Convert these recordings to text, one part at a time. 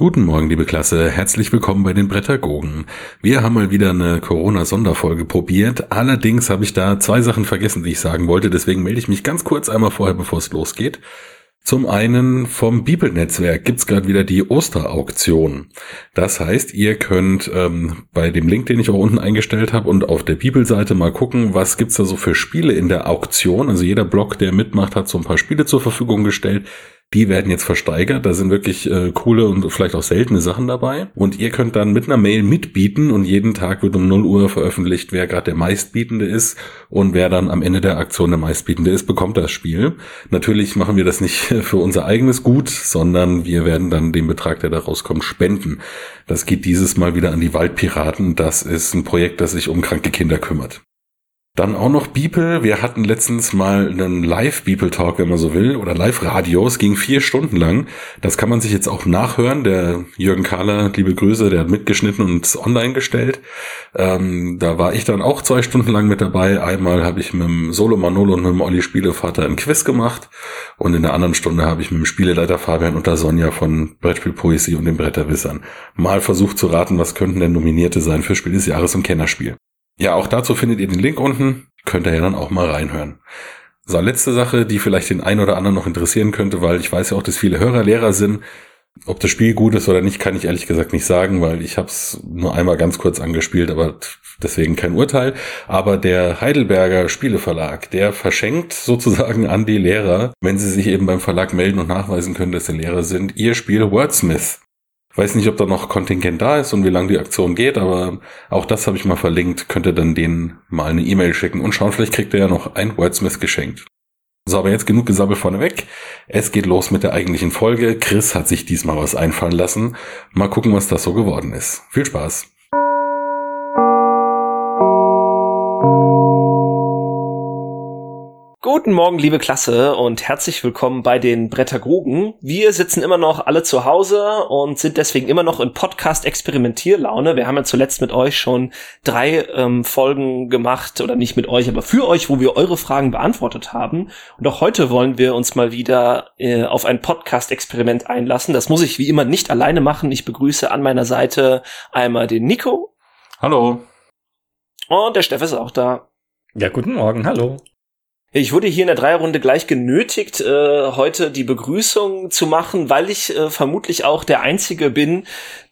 Guten Morgen, liebe Klasse. Herzlich willkommen bei den Brettergogen. Wir haben mal wieder eine Corona-Sonderfolge probiert. Allerdings habe ich da zwei Sachen vergessen, die ich sagen wollte. Deswegen melde ich mich ganz kurz einmal vorher, bevor es losgeht. Zum einen vom Bibelnetzwerk gibt's gerade wieder die Osterauktion. Das heißt, ihr könnt ähm, bei dem Link, den ich auch unten eingestellt habe und auf der Bibelseite mal gucken, was gibt's da so für Spiele in der Auktion. Also jeder Blog, der mitmacht, hat so ein paar Spiele zur Verfügung gestellt die werden jetzt versteigert. Da sind wirklich äh, coole und vielleicht auch seltene Sachen dabei. Und ihr könnt dann mit einer Mail mitbieten und jeden Tag wird um 0 Uhr veröffentlicht, wer gerade der meistbietende ist und wer dann am Ende der Aktion der meistbietende ist, bekommt das Spiel. Natürlich machen wir das nicht für unser eigenes Gut, sondern wir werden dann den Betrag, der da rauskommt, spenden. Das geht dieses Mal wieder an die Waldpiraten. Das ist ein Projekt, das sich um kranke Kinder kümmert. Dann auch noch Beeple. Wir hatten letztens mal einen Live-Beeple-Talk, wenn man so will, oder Live-Radio. Es ging vier Stunden lang. Das kann man sich jetzt auch nachhören. Der Jürgen Kahler, liebe Grüße, der hat mitgeschnitten und online gestellt. Ähm, da war ich dann auch zwei Stunden lang mit dabei. Einmal habe ich mit dem Solo Manolo und mit dem Olli Spielevater ein Quiz gemacht. Und in der anderen Stunde habe ich mit dem Spieleleiter Fabian und der Sonja von Brettspielpoesie und den Bretterwissern mal versucht zu raten, was könnten denn Nominierte sein für Spiel des Jahres und Kennerspiel. Ja, auch dazu findet ihr den Link unten. Könnt ihr ja dann auch mal reinhören. So, letzte Sache, die vielleicht den einen oder anderen noch interessieren könnte, weil ich weiß ja auch, dass viele Hörer Lehrer sind. Ob das Spiel gut ist oder nicht, kann ich ehrlich gesagt nicht sagen, weil ich habe es nur einmal ganz kurz angespielt, aber deswegen kein Urteil. Aber der Heidelberger Spieleverlag, der verschenkt sozusagen an die Lehrer, wenn sie sich eben beim Verlag melden und nachweisen können, dass sie Lehrer sind, ihr Spiel Wordsmith. Weiß nicht, ob da noch Kontingent da ist und wie lange die Aktion geht, aber auch das habe ich mal verlinkt. Könnt ihr dann denen mal eine E-Mail schicken und schauen, vielleicht kriegt ihr ja noch ein Wordsmith geschenkt. So, aber jetzt genug Gesabbel vorneweg. Es geht los mit der eigentlichen Folge. Chris hat sich diesmal was einfallen lassen. Mal gucken, was das so geworden ist. Viel Spaß. Guten Morgen, liebe Klasse, und herzlich willkommen bei den Brettagogen. Wir sitzen immer noch alle zu Hause und sind deswegen immer noch in Podcast-Experimentierlaune. Wir haben ja zuletzt mit euch schon drei ähm, Folgen gemacht, oder nicht mit euch, aber für euch, wo wir eure Fragen beantwortet haben. Und auch heute wollen wir uns mal wieder äh, auf ein Podcast-Experiment einlassen. Das muss ich wie immer nicht alleine machen. Ich begrüße an meiner Seite einmal den Nico. Hallo. Und der Steff ist auch da. Ja, guten Morgen, hallo. Ich wurde hier in der Dreierrunde gleich genötigt, äh, heute die Begrüßung zu machen, weil ich äh, vermutlich auch der Einzige bin,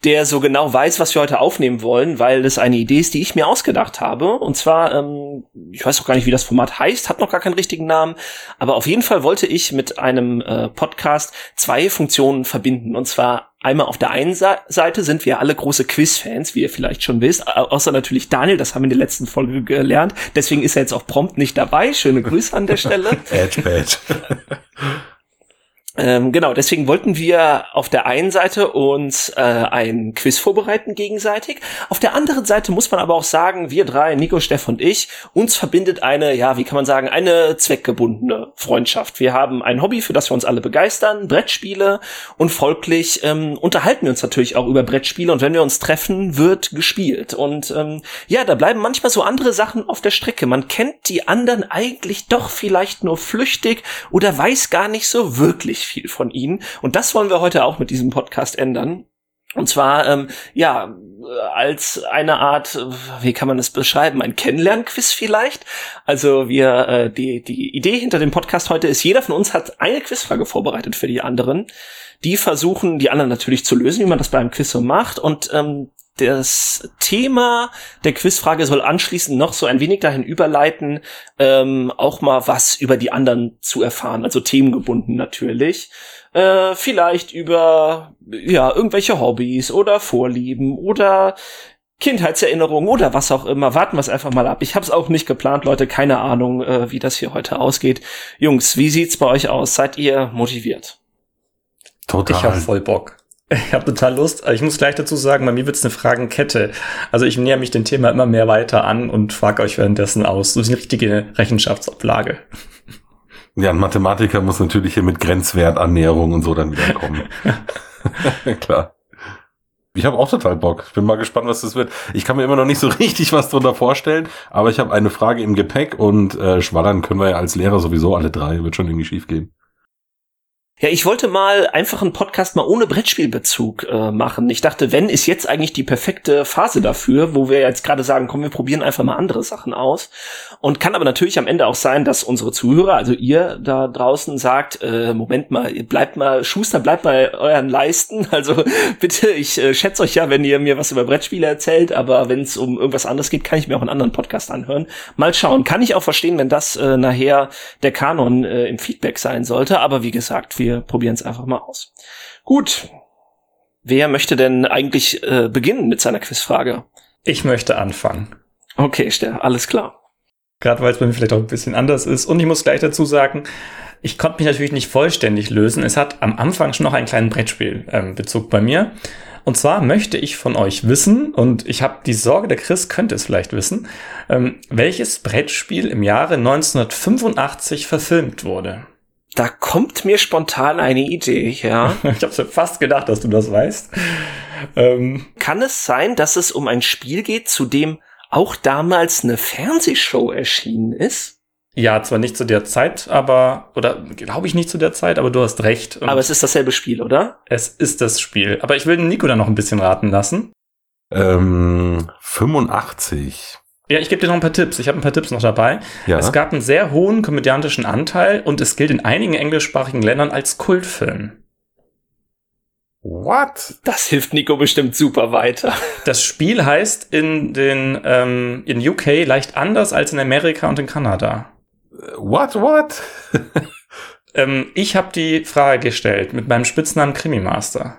der so genau weiß, was wir heute aufnehmen wollen, weil das eine Idee ist, die ich mir ausgedacht habe. Und zwar, ähm, ich weiß auch gar nicht, wie das Format heißt, hat noch gar keinen richtigen Namen, aber auf jeden Fall wollte ich mit einem äh, Podcast zwei Funktionen verbinden. Und zwar einmal auf der einen Seite sind wir alle große Quiz-Fans, wie ihr vielleicht schon wisst, außer natürlich Daniel, das haben wir in der letzten Folge gelernt. Deswegen ist er jetzt auch prompt nicht dabei. Schöne Grüße an der Stelle. Edge, edge. Ähm, genau, deswegen wollten wir auf der einen Seite uns äh, ein Quiz vorbereiten gegenseitig. Auf der anderen Seite muss man aber auch sagen, wir drei, Nico, Steff und ich, uns verbindet eine, ja, wie kann man sagen, eine zweckgebundene Freundschaft. Wir haben ein Hobby, für das wir uns alle begeistern, Brettspiele und folglich ähm, unterhalten wir uns natürlich auch über Brettspiele und wenn wir uns treffen, wird gespielt. Und ähm, ja, da bleiben manchmal so andere Sachen auf der Strecke. Man kennt die anderen eigentlich doch vielleicht nur flüchtig oder weiß gar nicht so wirklich viel von ihnen. Und das wollen wir heute auch mit diesem Podcast ändern. Und zwar, ähm, ja, als eine Art, wie kann man das beschreiben, ein Kennenlernquiz vielleicht. Also wir, äh, die, die Idee hinter dem Podcast heute ist, jeder von uns hat eine Quizfrage vorbereitet für die anderen. Die versuchen, die anderen natürlich zu lösen, wie man das bei einem Quiz so macht. Und ähm, das Thema der Quizfrage soll anschließend noch so ein wenig dahin überleiten, ähm, auch mal was über die anderen zu erfahren, also themengebunden natürlich. Äh, vielleicht über ja irgendwelche Hobbys oder Vorlieben oder Kindheitserinnerungen oder was auch immer. Warten wir es einfach mal ab. Ich habe es auch nicht geplant, Leute. Keine Ahnung, äh, wie das hier heute ausgeht. Jungs, wie sieht's bei euch aus? Seid ihr motiviert? Total. Ich hab voll Bock. Ich habe total Lust. Ich muss gleich dazu sagen, bei mir wird's eine Fragenkette. Also ich näher mich dem Thema immer mehr weiter an und frage euch währenddessen aus. So ist eine richtige Rechenschaftsablage. Ja, ein Mathematiker muss natürlich hier mit Grenzwertannäherung und so dann wieder kommen. Klar. Ich habe auch total Bock. Ich bin mal gespannt, was das wird. Ich kann mir immer noch nicht so richtig was drunter vorstellen, aber ich habe eine Frage im Gepäck und äh, schwallern können wir ja als Lehrer sowieso alle drei. Wird schon irgendwie schief gehen. Ja, ich wollte mal einfach einen Podcast mal ohne Brettspielbezug äh, machen. Ich dachte, wenn ist jetzt eigentlich die perfekte Phase dafür, wo wir jetzt gerade sagen, komm, wir probieren einfach mal andere Sachen aus. Und kann aber natürlich am Ende auch sein, dass unsere Zuhörer, also ihr da draußen sagt, äh, Moment mal, bleibt mal, Schuster, bleibt bei euren Leisten. Also bitte, ich äh, schätze euch ja, wenn ihr mir was über Brettspiele erzählt, aber wenn es um irgendwas anderes geht, kann ich mir auch einen anderen Podcast anhören. Mal schauen. Kann ich auch verstehen, wenn das äh, nachher der Kanon äh, im Feedback sein sollte. Aber wie gesagt, wir wir probieren es einfach mal aus. Gut. Wer möchte denn eigentlich äh, beginnen mit seiner Quizfrage? Ich möchte anfangen. Okay, Ster, alles klar. Gerade weil es bei mir vielleicht auch ein bisschen anders ist. Und ich muss gleich dazu sagen, ich konnte mich natürlich nicht vollständig lösen. Es hat am Anfang schon noch einen kleinen Brettspielbezug ähm, bei mir. Und zwar möchte ich von euch wissen, und ich habe die Sorge, der Chris könnte es vielleicht wissen, ähm, welches Brettspiel im Jahre 1985 verfilmt wurde. Da kommt mir spontan eine Idee, ja. ich habe fast gedacht, dass du das weißt. Ähm. Kann es sein, dass es um ein Spiel geht, zu dem auch damals eine Fernsehshow erschienen ist? Ja, zwar nicht zu der Zeit, aber, oder glaube ich nicht zu der Zeit, aber du hast recht. Und aber es ist dasselbe Spiel, oder? Es ist das Spiel. Aber ich will Nico da noch ein bisschen raten lassen. Ähm, 85. Ja, ich gebe dir noch ein paar Tipps. Ich habe ein paar Tipps noch dabei. Ja. Es gab einen sehr hohen komödiantischen Anteil und es gilt in einigen englischsprachigen Ländern als Kultfilm. What? Das hilft Nico bestimmt super weiter. Das Spiel heißt in den ähm, in UK leicht anders als in Amerika und in Kanada. What? What? ähm, ich habe die Frage gestellt mit meinem Spitznamen Krimi Master.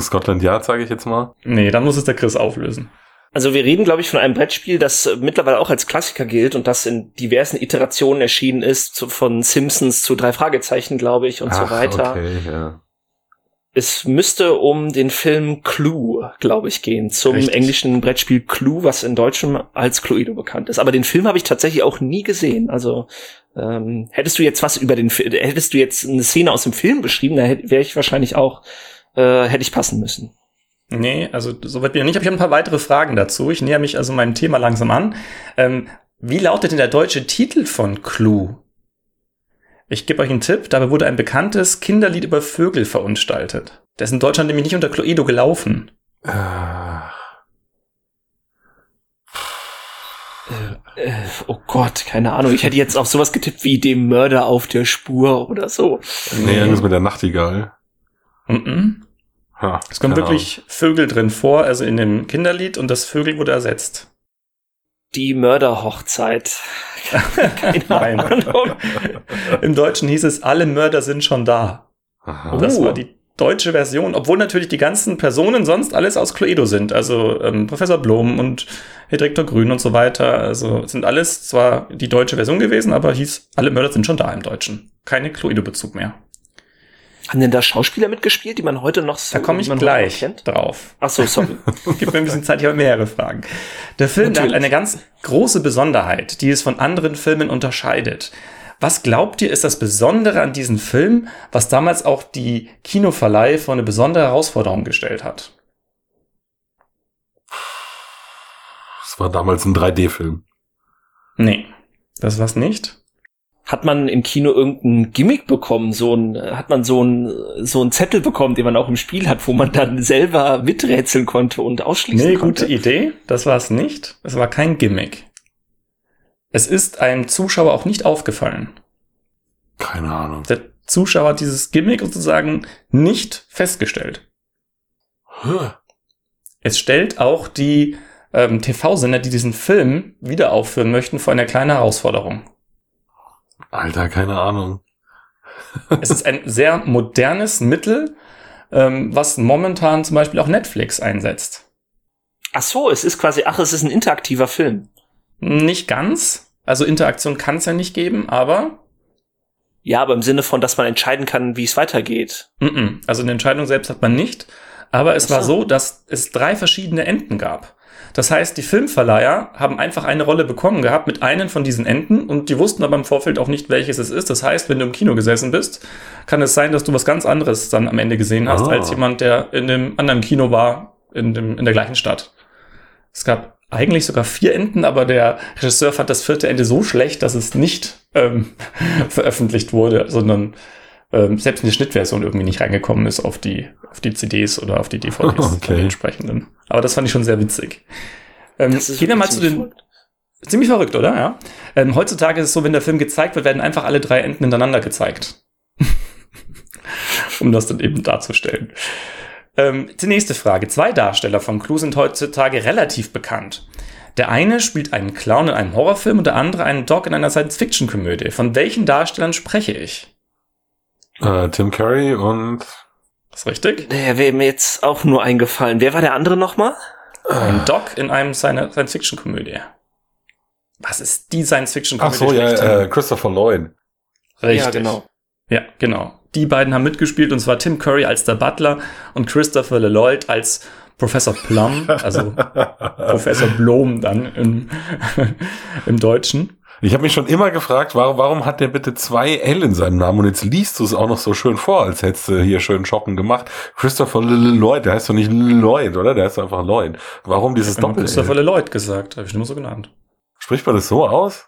Scotland Yard, sage ich jetzt mal. Nee, dann muss es der Chris auflösen. Also wir reden, glaube ich, von einem Brettspiel, das mittlerweile auch als Klassiker gilt und das in diversen Iterationen erschienen ist, von Simpsons zu drei Fragezeichen, glaube ich, und Ach, so weiter. Okay, ja. Es müsste um den Film Clue, glaube ich, gehen, zum Richtig. englischen Brettspiel Clue, was in Deutschem als Cluedo bekannt ist. Aber den Film habe ich tatsächlich auch nie gesehen. Also ähm, hättest du jetzt was über den Film, hättest du jetzt eine Szene aus dem Film beschrieben, da wäre ich wahrscheinlich auch, äh, hätte ich passen müssen. Nee, also soweit bin ich nicht. Aber ich habe ein paar weitere Fragen dazu. Ich näher mich also meinem Thema langsam an. Ähm, wie lautet denn der deutsche Titel von Clue? Ich gebe euch einen Tipp. Dabei wurde ein bekanntes Kinderlied über Vögel verunstaltet. Der ist in Deutschland nämlich nicht unter Cluedo gelaufen. Äh, äh, oh Gott, keine Ahnung. Ich hätte jetzt auf sowas getippt wie dem Mörder auf der Spur oder so. Nee, das ist mit der Nachtigall. Mm, -mm. Ha, es kommen wirklich Ahnung. Vögel drin vor, also in dem Kinderlied, und das Vögel wurde ersetzt. Die Mörderhochzeit. Keine Ahnung. Im Deutschen hieß es, alle Mörder sind schon da. Aha. Das war die deutsche Version, obwohl natürlich die ganzen Personen sonst alles aus Cluedo sind. Also ähm, Professor Blom und Herr Direktor Grün und so weiter. Also sind alles zwar die deutsche Version gewesen, aber hieß, alle Mörder sind schon da im Deutschen. Keine Cluedo-Bezug mehr. Haben denn da Schauspieler mitgespielt, die man heute noch so Da komme ich gleich drauf. Ach so, sorry. Gib mir ein bisschen Zeit, ich habe mehrere Fragen. Der Film hat eine ganz große Besonderheit, die es von anderen Filmen unterscheidet. Was glaubt ihr, ist das Besondere an diesem Film, was damals auch die Kinoverleih vor eine besondere Herausforderung gestellt hat? Es war damals ein 3D-Film. Nee, das war's nicht hat man im Kino irgendein Gimmick bekommen, so ein, hat man so ein, so ein Zettel bekommen, den man auch im Spiel hat, wo man dann selber miträtseln konnte und ausschließen nee, konnte? gute Idee. Das war es nicht. Es war kein Gimmick. Es ist einem Zuschauer auch nicht aufgefallen. Keine Ahnung. Der Zuschauer hat dieses Gimmick sozusagen nicht festgestellt. Huh. Es stellt auch die ähm, TV-Sender, die diesen Film wieder aufführen möchten, vor eine kleine Herausforderung. Alter, keine Ahnung. es ist ein sehr modernes Mittel, ähm, was momentan zum Beispiel auch Netflix einsetzt. Ach so, es ist quasi, ach, es ist ein interaktiver Film. Nicht ganz. Also Interaktion kann es ja nicht geben, aber. Ja, aber im Sinne von, dass man entscheiden kann, wie es weitergeht. Mm -mm. Also eine Entscheidung selbst hat man nicht. Aber es so. war so, dass es drei verschiedene Enden gab. Das heißt, die Filmverleiher haben einfach eine Rolle bekommen gehabt mit einem von diesen Enden und die wussten aber im Vorfeld auch nicht, welches es ist. Das heißt, wenn du im Kino gesessen bist, kann es sein, dass du was ganz anderes dann am Ende gesehen hast, oh. als jemand, der in dem anderen Kino war, in, dem, in der gleichen Stadt. Es gab eigentlich sogar vier Enden, aber der Regisseur fand das vierte Ende so schlecht, dass es nicht ähm, veröffentlicht wurde, sondern ähm, selbst eine Schnittversion irgendwie nicht reingekommen ist auf die, auf die CDs oder auf die DVDs Okay. die entsprechenden. Aber das fand ich schon sehr witzig. Ähm, Das ist gehen wir mal zu den, ziemlich Ziemlich verrückt, oder? Ja. Ähm, heutzutage ist es so, wenn der Film gezeigt wird, werden einfach alle drei Enden hintereinander gezeigt. um das dann eben darzustellen. Ähm, die nächste Frage. Zwei Darsteller von Clue sind heutzutage relativ bekannt. Der eine spielt einen Clown in einem Horrorfilm und der andere einen Dog in einer Science-Fiction-Komödie. Von welchen Darstellern spreche ich? Äh, Tim Curry und Ist richtig? Der wäre mir jetzt auch nur eingefallen. Wer war der andere nochmal? Ein Dog in einem Science-Fiction-Komödie. Was ist die ach Science-Fiction-Komödie? so, ja, äh, Christopher Lloyd. Richtig. Ja, genau. Ja, genau. Die beiden haben mitgespielt und zwar Tim Curry als der Butler und Christopher Lloyd als Professor Plum, also Professor Blom dann im, im Deutschen. Ich habe mich schon immer gefragt, warum, warum hat der bitte zwei L in seinem Namen und jetzt liest du es auch noch so schön vor, als hättest du hier schön Schocken gemacht. Christopher Lloyd, der heißt doch nicht Lloyd, oder? Der heißt einfach Lloyd. Warum dieses habe doppel Christopher? Lloyd gesagt, habe ich nur so genannt. Spricht man das so aus?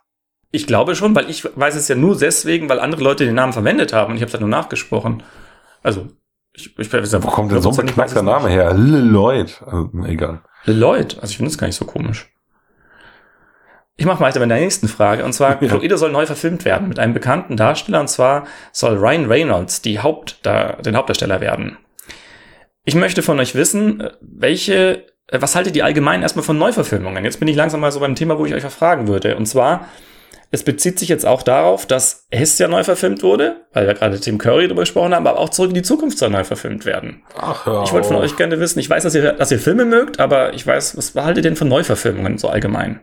Ich glaube schon, weil ich weiß es ja nur deswegen, weil andere Leute den Namen verwendet haben und ich habe es halt nur nachgesprochen. Also, ich, ich weiß Wo kommt denn so ein beknackter Name her? Lloyd. Also, egal. Lloyd, also ich finde das gar nicht so komisch. Ich mache weiter mit der nächsten Frage. Und zwar, Ja. Cluedo soll neu verfilmt werden mit einem bekannten Darsteller. Und zwar soll Ryan Reynolds die Haupt, den Hauptdarsteller werden. Ich möchte von euch wissen, äh, welche, äh, was haltet ihr allgemein erstmal von Neuverfilmungen? Jetzt bin ich langsam mal so beim Thema, wo ich euch fragen würde. Und zwar, es bezieht sich jetzt auch darauf, dass es ja neu verfilmt wurde, weil wir gerade Tim Curry darüber gesprochen haben, aber auch zurück in die Zukunft soll neu verfilmt werden. Ach, hör Ich wollte von euch gerne wissen, ich weiß, dass ihr, dass ihr Filme mögt, aber ich weiß, was haltet ihr denn von Neuverfilmungen so allgemein?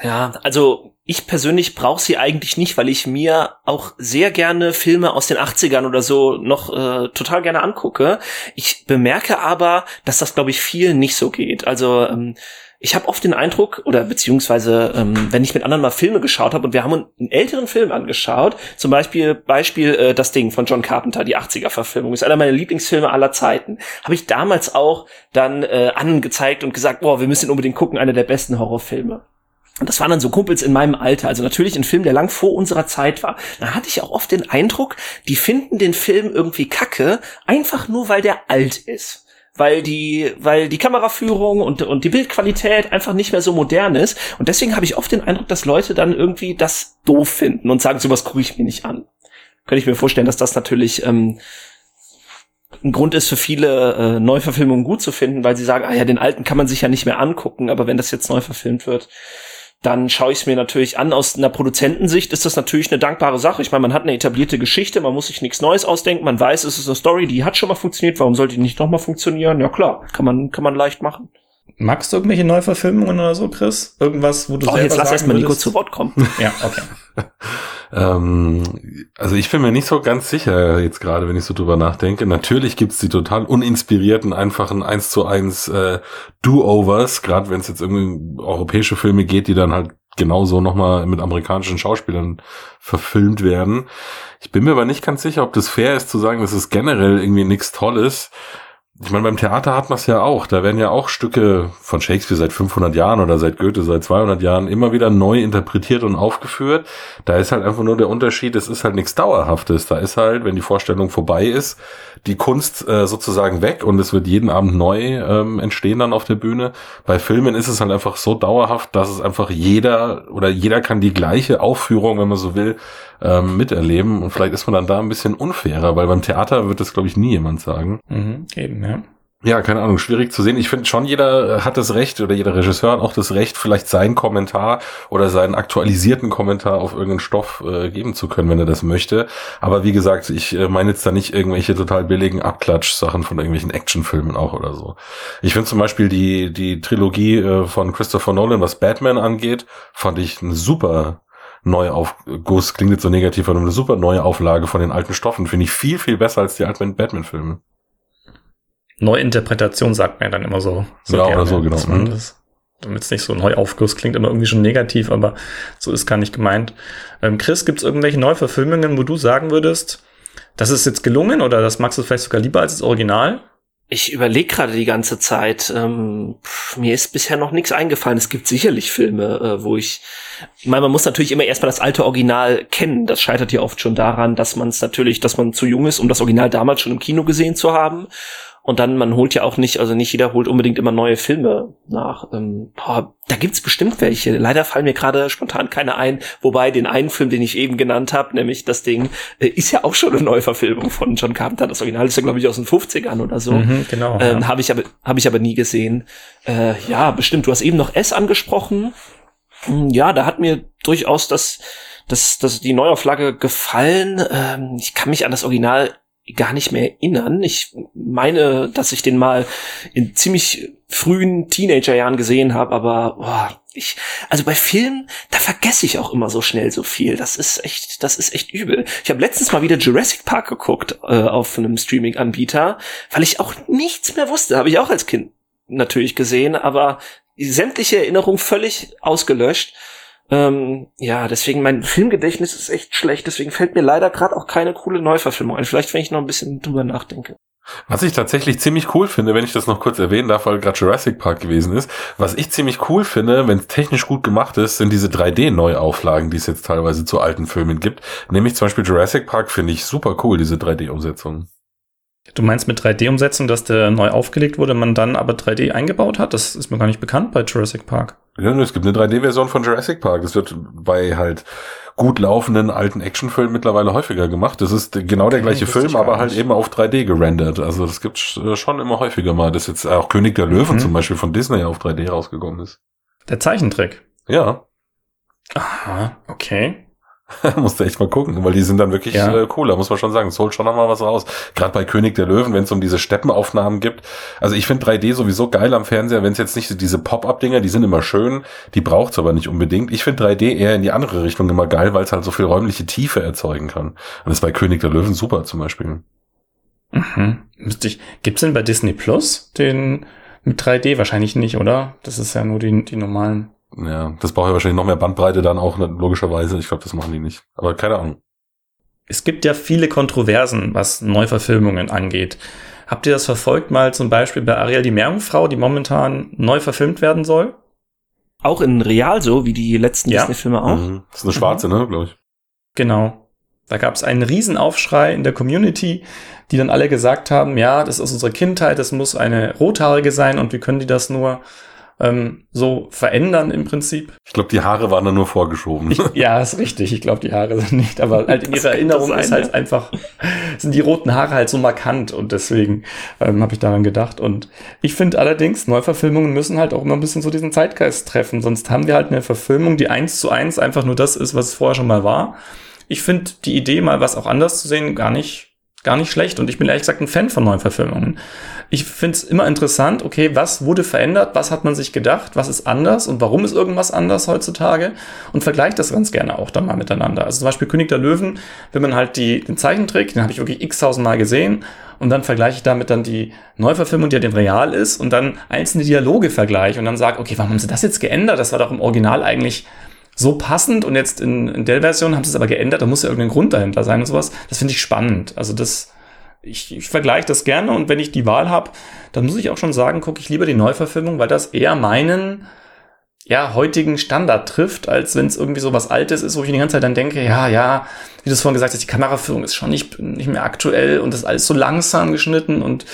Ja, also ich persönlich brauche sie eigentlich nicht, weil ich mir auch sehr gerne Filme aus den 80ern oder so noch äh, total gerne angucke. Ich bemerke aber, dass das, glaube ich, vielen nicht so geht. Also ähm, ich habe oft den Eindruck, oder beziehungsweise, ähm, wenn ich mit anderen mal Filme geschaut habe und wir haben einen älteren Film angeschaut, zum Beispiel Beispiel äh, das Ding von John Carpenter, die 80er-Verfilmung, ist einer meiner Lieblingsfilme aller Zeiten, habe ich damals auch dann äh, angezeigt und gesagt, boah, wir müssen unbedingt gucken, einer der besten Horrorfilme. Und das waren dann so Kumpels in meinem Alter, also natürlich ein Film, der lang vor unserer Zeit war. Da hatte ich auch oft den Eindruck, die finden den Film irgendwie kacke, einfach nur weil der alt ist. Weil die, weil die Kameraführung und, und die Bildqualität einfach nicht mehr so modern ist. Und deswegen habe ich oft den Eindruck, dass Leute dann irgendwie das doof finden und sagen, sowas gucke ich mir nicht an. Könnte ich mir vorstellen, dass das natürlich ähm, ein Grund ist für viele äh, Neuverfilmungen gut zu finden, weil sie sagen, ah ja, den alten kann man sich ja nicht mehr angucken, aber wenn das jetzt neu verfilmt wird, dann schaue ich es mir natürlich an. Aus einer Produzentensicht ist das natürlich eine dankbare Sache. Ich meine, man hat eine etablierte Geschichte, man muss sich nichts Neues ausdenken, man weiß, es ist eine Story, die hat schon mal funktioniert, warum sollte die nicht nochmal funktionieren? Ja klar, kann man, kann man leicht machen. Magst du irgendwelche Neuverfilmungen oder so, Chris? Irgendwas, wo du Oh, jetzt lass erstmal Nico zu Wort kommen. Ja, okay. Ähm, also ich bin mir nicht so ganz sicher jetzt gerade, wenn ich so drüber nachdenke. Natürlich gibt's die total uninspirierten, einfachen 1 zu 1 äh, Do-Overs, gerade wenn es jetzt irgendwie europäische Filme geht, die dann halt genauso nochmal mit amerikanischen Schauspielern verfilmt werden. Ich bin mir aber nicht ganz sicher, ob das fair ist zu sagen, dass es generell irgendwie nichts Tolles. Ich meine, beim Theater hat man es ja auch. Da werden ja auch Stücke von Shakespeare seit 500 Jahren oder seit Goethe seit 200 Jahren immer wieder neu interpretiert und aufgeführt. Da ist halt einfach nur der Unterschied, es ist halt nichts Dauerhaftes. Da ist halt, wenn die Vorstellung vorbei ist, die Kunst äh, sozusagen weg und es wird jeden Abend neu ähm, entstehen dann auf der Bühne. Bei Filmen ist es halt einfach so dauerhaft, dass es einfach jeder oder jeder kann die gleiche Aufführung, wenn man so will, ähm, miterleben. Und vielleicht ist man dann da ein bisschen unfairer, weil beim Theater wird das, glaube ich, nie jemand sagen. Mhm, eben, ja. Ja, keine Ahnung, schwierig zu sehen. Ich finde schon, jeder hat das Recht oder jeder Regisseur hat auch das Recht, vielleicht seinen Kommentar oder seinen aktualisierten Kommentar auf irgendeinen Stoff äh, geben zu können, wenn er das möchte. Aber wie gesagt, ich äh, meine jetzt da nicht irgendwelche total billigen Abklatsch-Sachen von irgendwelchen Actionfilmen auch oder so. Ich finde zum Beispiel die, die Trilogie äh, von Christopher Nolan, was Batman angeht, fand ich eine super Neuaufguss, klingt jetzt so negativ, aber eine super neue Auflage von den alten Stoffen. Finde ich viel, viel besser als die alten Batman-Filme. Neuinterpretation sagt man ja dann immer so. so Ja, oder so, genau. Mhm. das- Damit es nicht so ein Neuaufguss klingt, immer irgendwie schon negativ, aber so ist gar nicht gemeint. Ähm, Chris, gibt es irgendwelche Neuverfilmungen, wo du sagen würdest, das ist jetzt gelungen oder das magst du vielleicht sogar lieber als das Original? Ich überlege gerade die ganze Zeit. Ähm, pff, mir ist bisher noch nichts eingefallen. Es gibt sicherlich Filme, äh, wo ich. Ich meine, man muss natürlich immer erstmal das alte Original kennen. Das scheitert ja oft schon daran, dass man es natürlich, dass man zu jung ist, um das Original damals schon im Kino gesehen zu haben. Und dann, man holt ja auch nicht, also nicht jeder holt unbedingt immer neue Filme nach. Ähm, boah, da gibt's bestimmt welche. Leider fallen mir gerade spontan keine ein. Wobei den einen Film, den ich eben genannt habe, nämlich das Ding, äh, ist ja auch schon eine Neuverfilmung von John Carpenter. Das Original ist ja, glaube ich, aus den 50ern oder so. Mhm, genau. Ähm, ja. Habe ich, aber hab ich aber nie gesehen. Äh, ja, bestimmt. Du hast eben noch S angesprochen. Hm, ja, da hat mir durchaus das, das, das die Neuauflage gefallen. Ähm, ich kann mich an das Original gar nicht mehr erinnern. Ich meine, dass ich den mal in ziemlich frühen Teenagerjahren gesehen habe, aber boah, ich, also bei Filmen, da vergesse ich auch immer so schnell so viel. Das ist echt, das ist echt übel. Ich habe letztens mal wieder Jurassic Park geguckt äh, auf einem Streaming-Anbieter, weil ich auch nichts mehr wusste. Habe ich auch als Kind natürlich gesehen, aber sämtliche Erinnerungen völlig ausgelöscht. Ähm, ja, deswegen mein Filmgedächtnis ist echt schlecht, deswegen fällt mir leider gerade auch keine coole Neuverfilmung ein. Vielleicht, wenn ich noch ein bisschen drüber nachdenke. Was ich tatsächlich ziemlich cool finde, wenn ich das noch kurz erwähnen darf, weil gerade Jurassic Park gewesen ist, was ich ziemlich cool finde, wenn es technisch gut gemacht ist, sind diese 3D-Neuauflagen, die es jetzt teilweise zu alten Filmen gibt. Nämlich zum Beispiel Jurassic Park finde ich super cool, diese 3D-Umsetzung. Du meinst mit 3D-Umsetzung, dass der neu aufgelegt wurde, man dann aber 3D eingebaut hat? Das ist mir gar nicht bekannt bei Jurassic Park. Ja, es gibt eine 3D-Version von Jurassic Park. Das wird bei halt gut laufenden alten Actionfilmen mittlerweile häufiger gemacht. Das ist genau der gleiche Film, aber halt eben auf 3D gerendert. Also das gibt schon immer häufiger mal, dass jetzt auch König der Löwen mhm. zum Beispiel von Disney auf 3D rausgekommen ist. Der Zeichentrick. Ja. Aha, okay. musst du echt mal gucken, weil die sind dann wirklich ja. äh, cooler, muss man schon sagen. Es holt schon nochmal was raus. Gerade bei König der Löwen, wenn es um diese Steppenaufnahmen gibt. Also ich finde 3D sowieso geil am Fernseher, wenn es jetzt nicht diese Pop-Up-Dinger, die sind immer schön, die braucht's aber nicht unbedingt. Ich finde 3D eher in die andere Richtung immer geil, weil es halt so viel räumliche Tiefe erzeugen kann. Und das ist bei König der Löwen super zum Beispiel. Mhm. Müsste ich, gibt's denn bei Disney Plus den mit 3D? Wahrscheinlich nicht, oder? Das ist ja nur die, die normalen. Ja, das braucht ja wahrscheinlich noch mehr Bandbreite dann auch, ne, logischerweise. Ich glaube, das machen die nicht. Aber keine Ahnung. Es gibt ja viele Kontroversen, was Neuverfilmungen angeht. Habt ihr das verfolgt mal zum Beispiel bei Ariel die Meerjungfrau, die momentan neu verfilmt werden soll? Auch in Real so, wie die letzten ja. Disney-Filme auch? Mhm. Das ist eine schwarze, mhm. ne, glaube ich. Genau. Da gab es einen Riesenaufschrei in der Community, die dann alle gesagt haben, ja, das ist unsere Kindheit, das muss eine rothaarige sein und wie können die das nur ähm, so verändern im Prinzip. Ich glaube, die Haare waren dann nur vorgeschoben. Ich, ja, ist richtig. Ich glaube, die Haare sind nicht, aber halt in ihrer Erinnerung sein, ist halt ja. einfach, sind die roten Haare halt so markant und deswegen ähm, habe ich daran gedacht. Und ich finde allerdings, Neuverfilmungen müssen halt auch immer ein bisschen so diesen Zeitgeist treffen, sonst haben wir halt eine Verfilmung, die eins zu eins einfach nur das ist, was es vorher schon mal war. Ich finde die Idee, mal was auch anders zu sehen, gar nicht gar nicht schlecht und ich bin ehrlich gesagt ein Fan von neuen Verfilmungen. Ich finde es immer interessant, okay, was wurde verändert, was hat man sich gedacht, was ist anders und warum ist irgendwas anders heutzutage und vergleicht das ganz gerne auch dann mal miteinander. Also zum Beispiel König der Löwen, wenn man halt die, den Zeichentrick, den habe ich wirklich x-tausend Mal gesehen und dann vergleiche ich damit dann die Neuverfilmung, die ja den Real ist und dann einzelne Dialoge vergleiche und dann sage, okay, warum haben sie das jetzt geändert? Das war doch im Original eigentlich so passend und jetzt in, in der Version haben sie es aber geändert, da muss ja irgendein Grund dahinter sein und sowas. Das finde ich spannend. Also das, ich, ich vergleiche das gerne und wenn ich die Wahl habe, dann muss ich auch schon sagen, gucke ich lieber die Neuverfilmung, weil das eher meinen ja, heutigen Standard trifft, als wenn es irgendwie so was Altes ist, wo ich die ganze Zeit dann denke, ja, ja, wie du es vorhin gesagt hast, die Kameraführung ist schon nicht, nicht mehr aktuell und das ist alles so langsam geschnitten und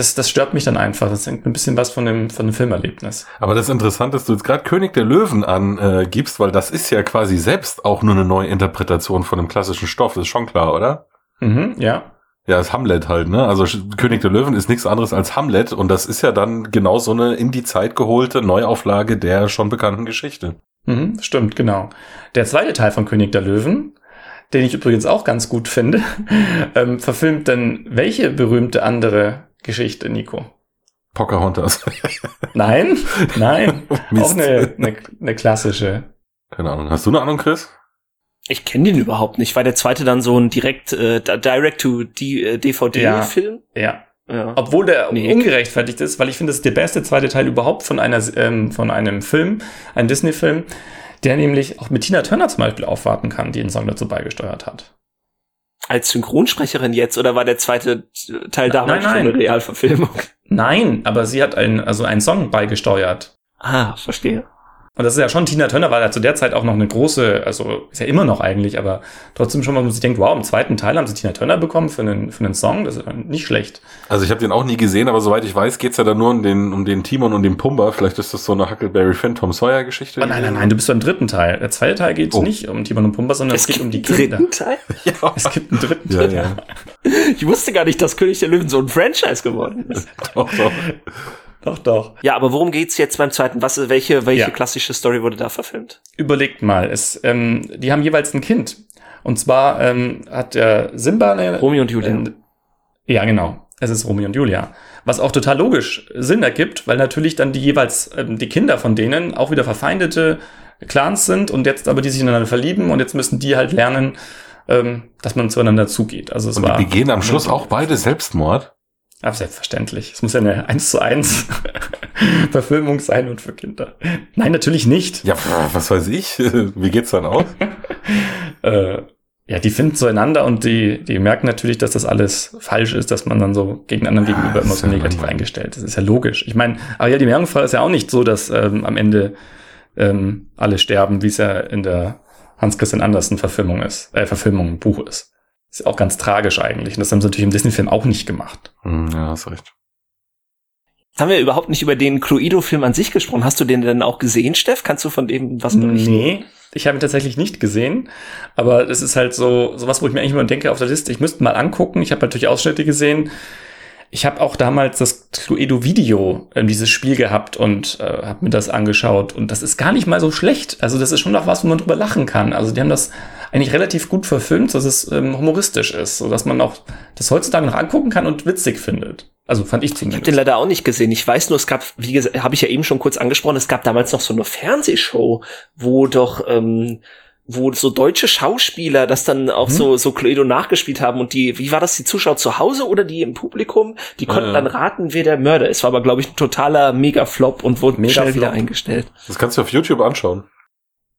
das, das stört mich dann einfach. Das hängt ein bisschen was von dem, von dem Filmerlebnis. Aber das Interessante ist, dass du jetzt gerade König der Löwen angibst, äh, weil das ist ja quasi selbst auch nur eine neue Interpretation von dem klassischen Stoff. Das ist schon klar, oder? Mhm, ja. Ja, ist Hamlet halt, ne? Also König der Löwen ist nichts anderes als Hamlet und das ist ja dann genau so eine in die Zeit geholte Neuauflage der schon bekannten Geschichte. Mhm, stimmt, genau. Der zweite Teil von König der Löwen, den ich übrigens auch ganz gut finde, ähm, verfilmt dann welche berühmte andere Geschichte, Nico? Pocahontas. nein, nein. auch eine, eine, eine klassische. Keine Ahnung. Hast du eine Ahnung, Chris? Ich kenne den überhaupt nicht. War der zweite dann so ein direkt äh, Direct-to-DVD-Film? Ja, ja. Ja. Obwohl der nee. ungerechtfertigt ist, weil ich finde, das ist der beste zweite Teil überhaupt von einer ähm, von einem Film, ein Disney-Film, der nämlich auch mit Tina Turner zum Beispiel aufwarten kann, die den Song dazu beigesteuert hat. Als Synchronsprecherin jetzt oder war der zweite Teil damals nein, nein. schon eine Realverfilmung? Nein, aber sie hat ein, also einen Song beigesteuert. Ah, verstehe. Und das ist ja schon, Tina Turner war ja zu der Zeit auch noch eine große, also ist ja immer noch eigentlich, aber trotzdem schon mal, wo man sich denkt, wow, im zweiten Teil haben sie Tina Turner bekommen für einen, für einen Song, das ist nicht schlecht. Also ich habe den auch nie gesehen, aber soweit ich weiß, geht's ja dann nur um den, um den Timon und den Pumba. Vielleicht ist das so eine Huckleberry Finn Tom Sawyer Geschichte. Oh nein, nein, nein, du bist beim dritten Teil. Der zweite Teil geht Oh. nicht um Timon und Pumba, sondern es, Es geht um die einen Kinder. dritten Teil? Ja, Es gibt einen dritten ja, Teil. ja. Ich wusste gar nicht, dass König der Löwen so ein Franchise geworden ist. Doch, doch. Doch, doch. Ja, aber worum geht's jetzt beim zweiten? Was, welche, welche Ja. klassische Story wurde da verfilmt? Überlegt mal, es, ähm, die haben jeweils ein Kind. Und zwar ähm, hat der Simba eine, Romeo und Julia. Äh, ja, genau. Es ist Romeo und Julia. Was auch total logisch Sinn ergibt, weil natürlich dann die jeweils ähm, die Kinder von denen auch wieder verfeindete Clans sind und jetzt aber die sich ineinander verlieben und jetzt müssen die halt lernen, ähm, dass man zueinander zugeht. Also es Und war die begehen am Schluss auch beide Selbstmord. Aber selbstverständlich. Es muss ja eine 1 zu 1 Verfilmung sein und für Kinder. Nein, natürlich nicht. Ja, was weiß ich. Wie geht's dann aus? Äh, ja, die finden zueinander und die, die merken natürlich, dass das alles falsch ist, dass man dann so gegen anderen Ja, gegenüber immer so ja negativ langweilig. eingestellt ist. Das ist ja logisch. Ich meine, aber ja, die Meerjungfrau ist ja auch nicht so, dass ähm, am Ende ähm, alle sterben, wie es ja in der Hans Christian Andersen Verfilmung ist, äh, Verfilmung, Buch ist. Ist ja auch ganz tragisch eigentlich. Und das haben sie natürlich im Disney-Film auch nicht gemacht. Hm, ja, hast recht. Jetzt haben wir überhaupt nicht über den Cluedo-Film an sich gesprochen. Hast du den denn auch gesehen, Steff? Kannst du von dem was berichten? Nee, ich habe ihn tatsächlich nicht gesehen, aber es ist halt so sowas, wo ich mir eigentlich immer denke auf der Liste, ich müsste mal angucken. Ich habe natürlich Ausschnitte gesehen. Ich habe auch damals das Cluedo-Video, äh, dieses Spiel gehabt und äh, habe mir das angeschaut und das ist gar nicht mal so schlecht. Also das ist schon noch was, wo man drüber lachen kann. Also die haben das eigentlich relativ gut verfilmt, dass es ähm, humoristisch ist, so dass man auch das heutzutage noch angucken kann und witzig findet. Also fand ich Ich habe den zumindest. leider auch nicht gesehen. Ich weiß nur, es gab, wie gesagt, habe ich ja eben schon kurz angesprochen, es gab damals noch so eine Fernsehshow, wo doch, ähm, wo so deutsche Schauspieler das dann auch Mhm. so so Cluedo nachgespielt haben und die, wie war das, die Zuschauer zu Hause oder die im Publikum, die konnten ja. dann raten, wer der Mörder ist. War aber glaube ich ein totaler Mega-Flop und wurde Mega schnell wieder Flop. eingestellt. Das kannst du auf YouTube anschauen.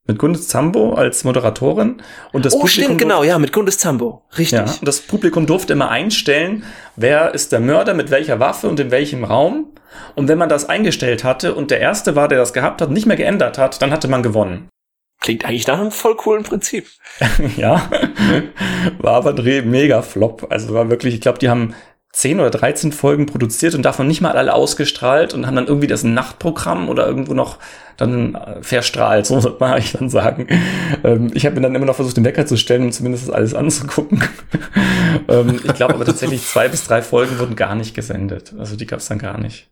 Mit Gundes Zambo als Moderatorin und das oh, stimmt, Publikum genau, ja, mit Gundes Zambo. Richtig. Ja, und das Publikum durfte immer einstellen, wer ist der Mörder mit welcher Waffe und in welchem Raum. Und wenn man das eingestellt hatte und der Erste war, der das gehabt hat, nicht mehr geändert hat, dann hatte man gewonnen. Klingt eigentlich nach einem voll coolen Prinzip. ja, war aber ein mega Flop. Also war wirklich, ich glaube, die haben 10 oder 13 Folgen produziert und davon nicht mal alle ausgestrahlt und haben dann irgendwie das Nachtprogramm oder irgendwo noch dann äh, verstrahlt, so muss man ich dann sagen. Ähm, ich habe mir dann immer noch versucht, den Wecker zu stellen, um zumindest das alles anzugucken. ähm, ich glaube aber tatsächlich zwei bis drei Folgen wurden gar nicht gesendet. Also die gab es dann gar nicht.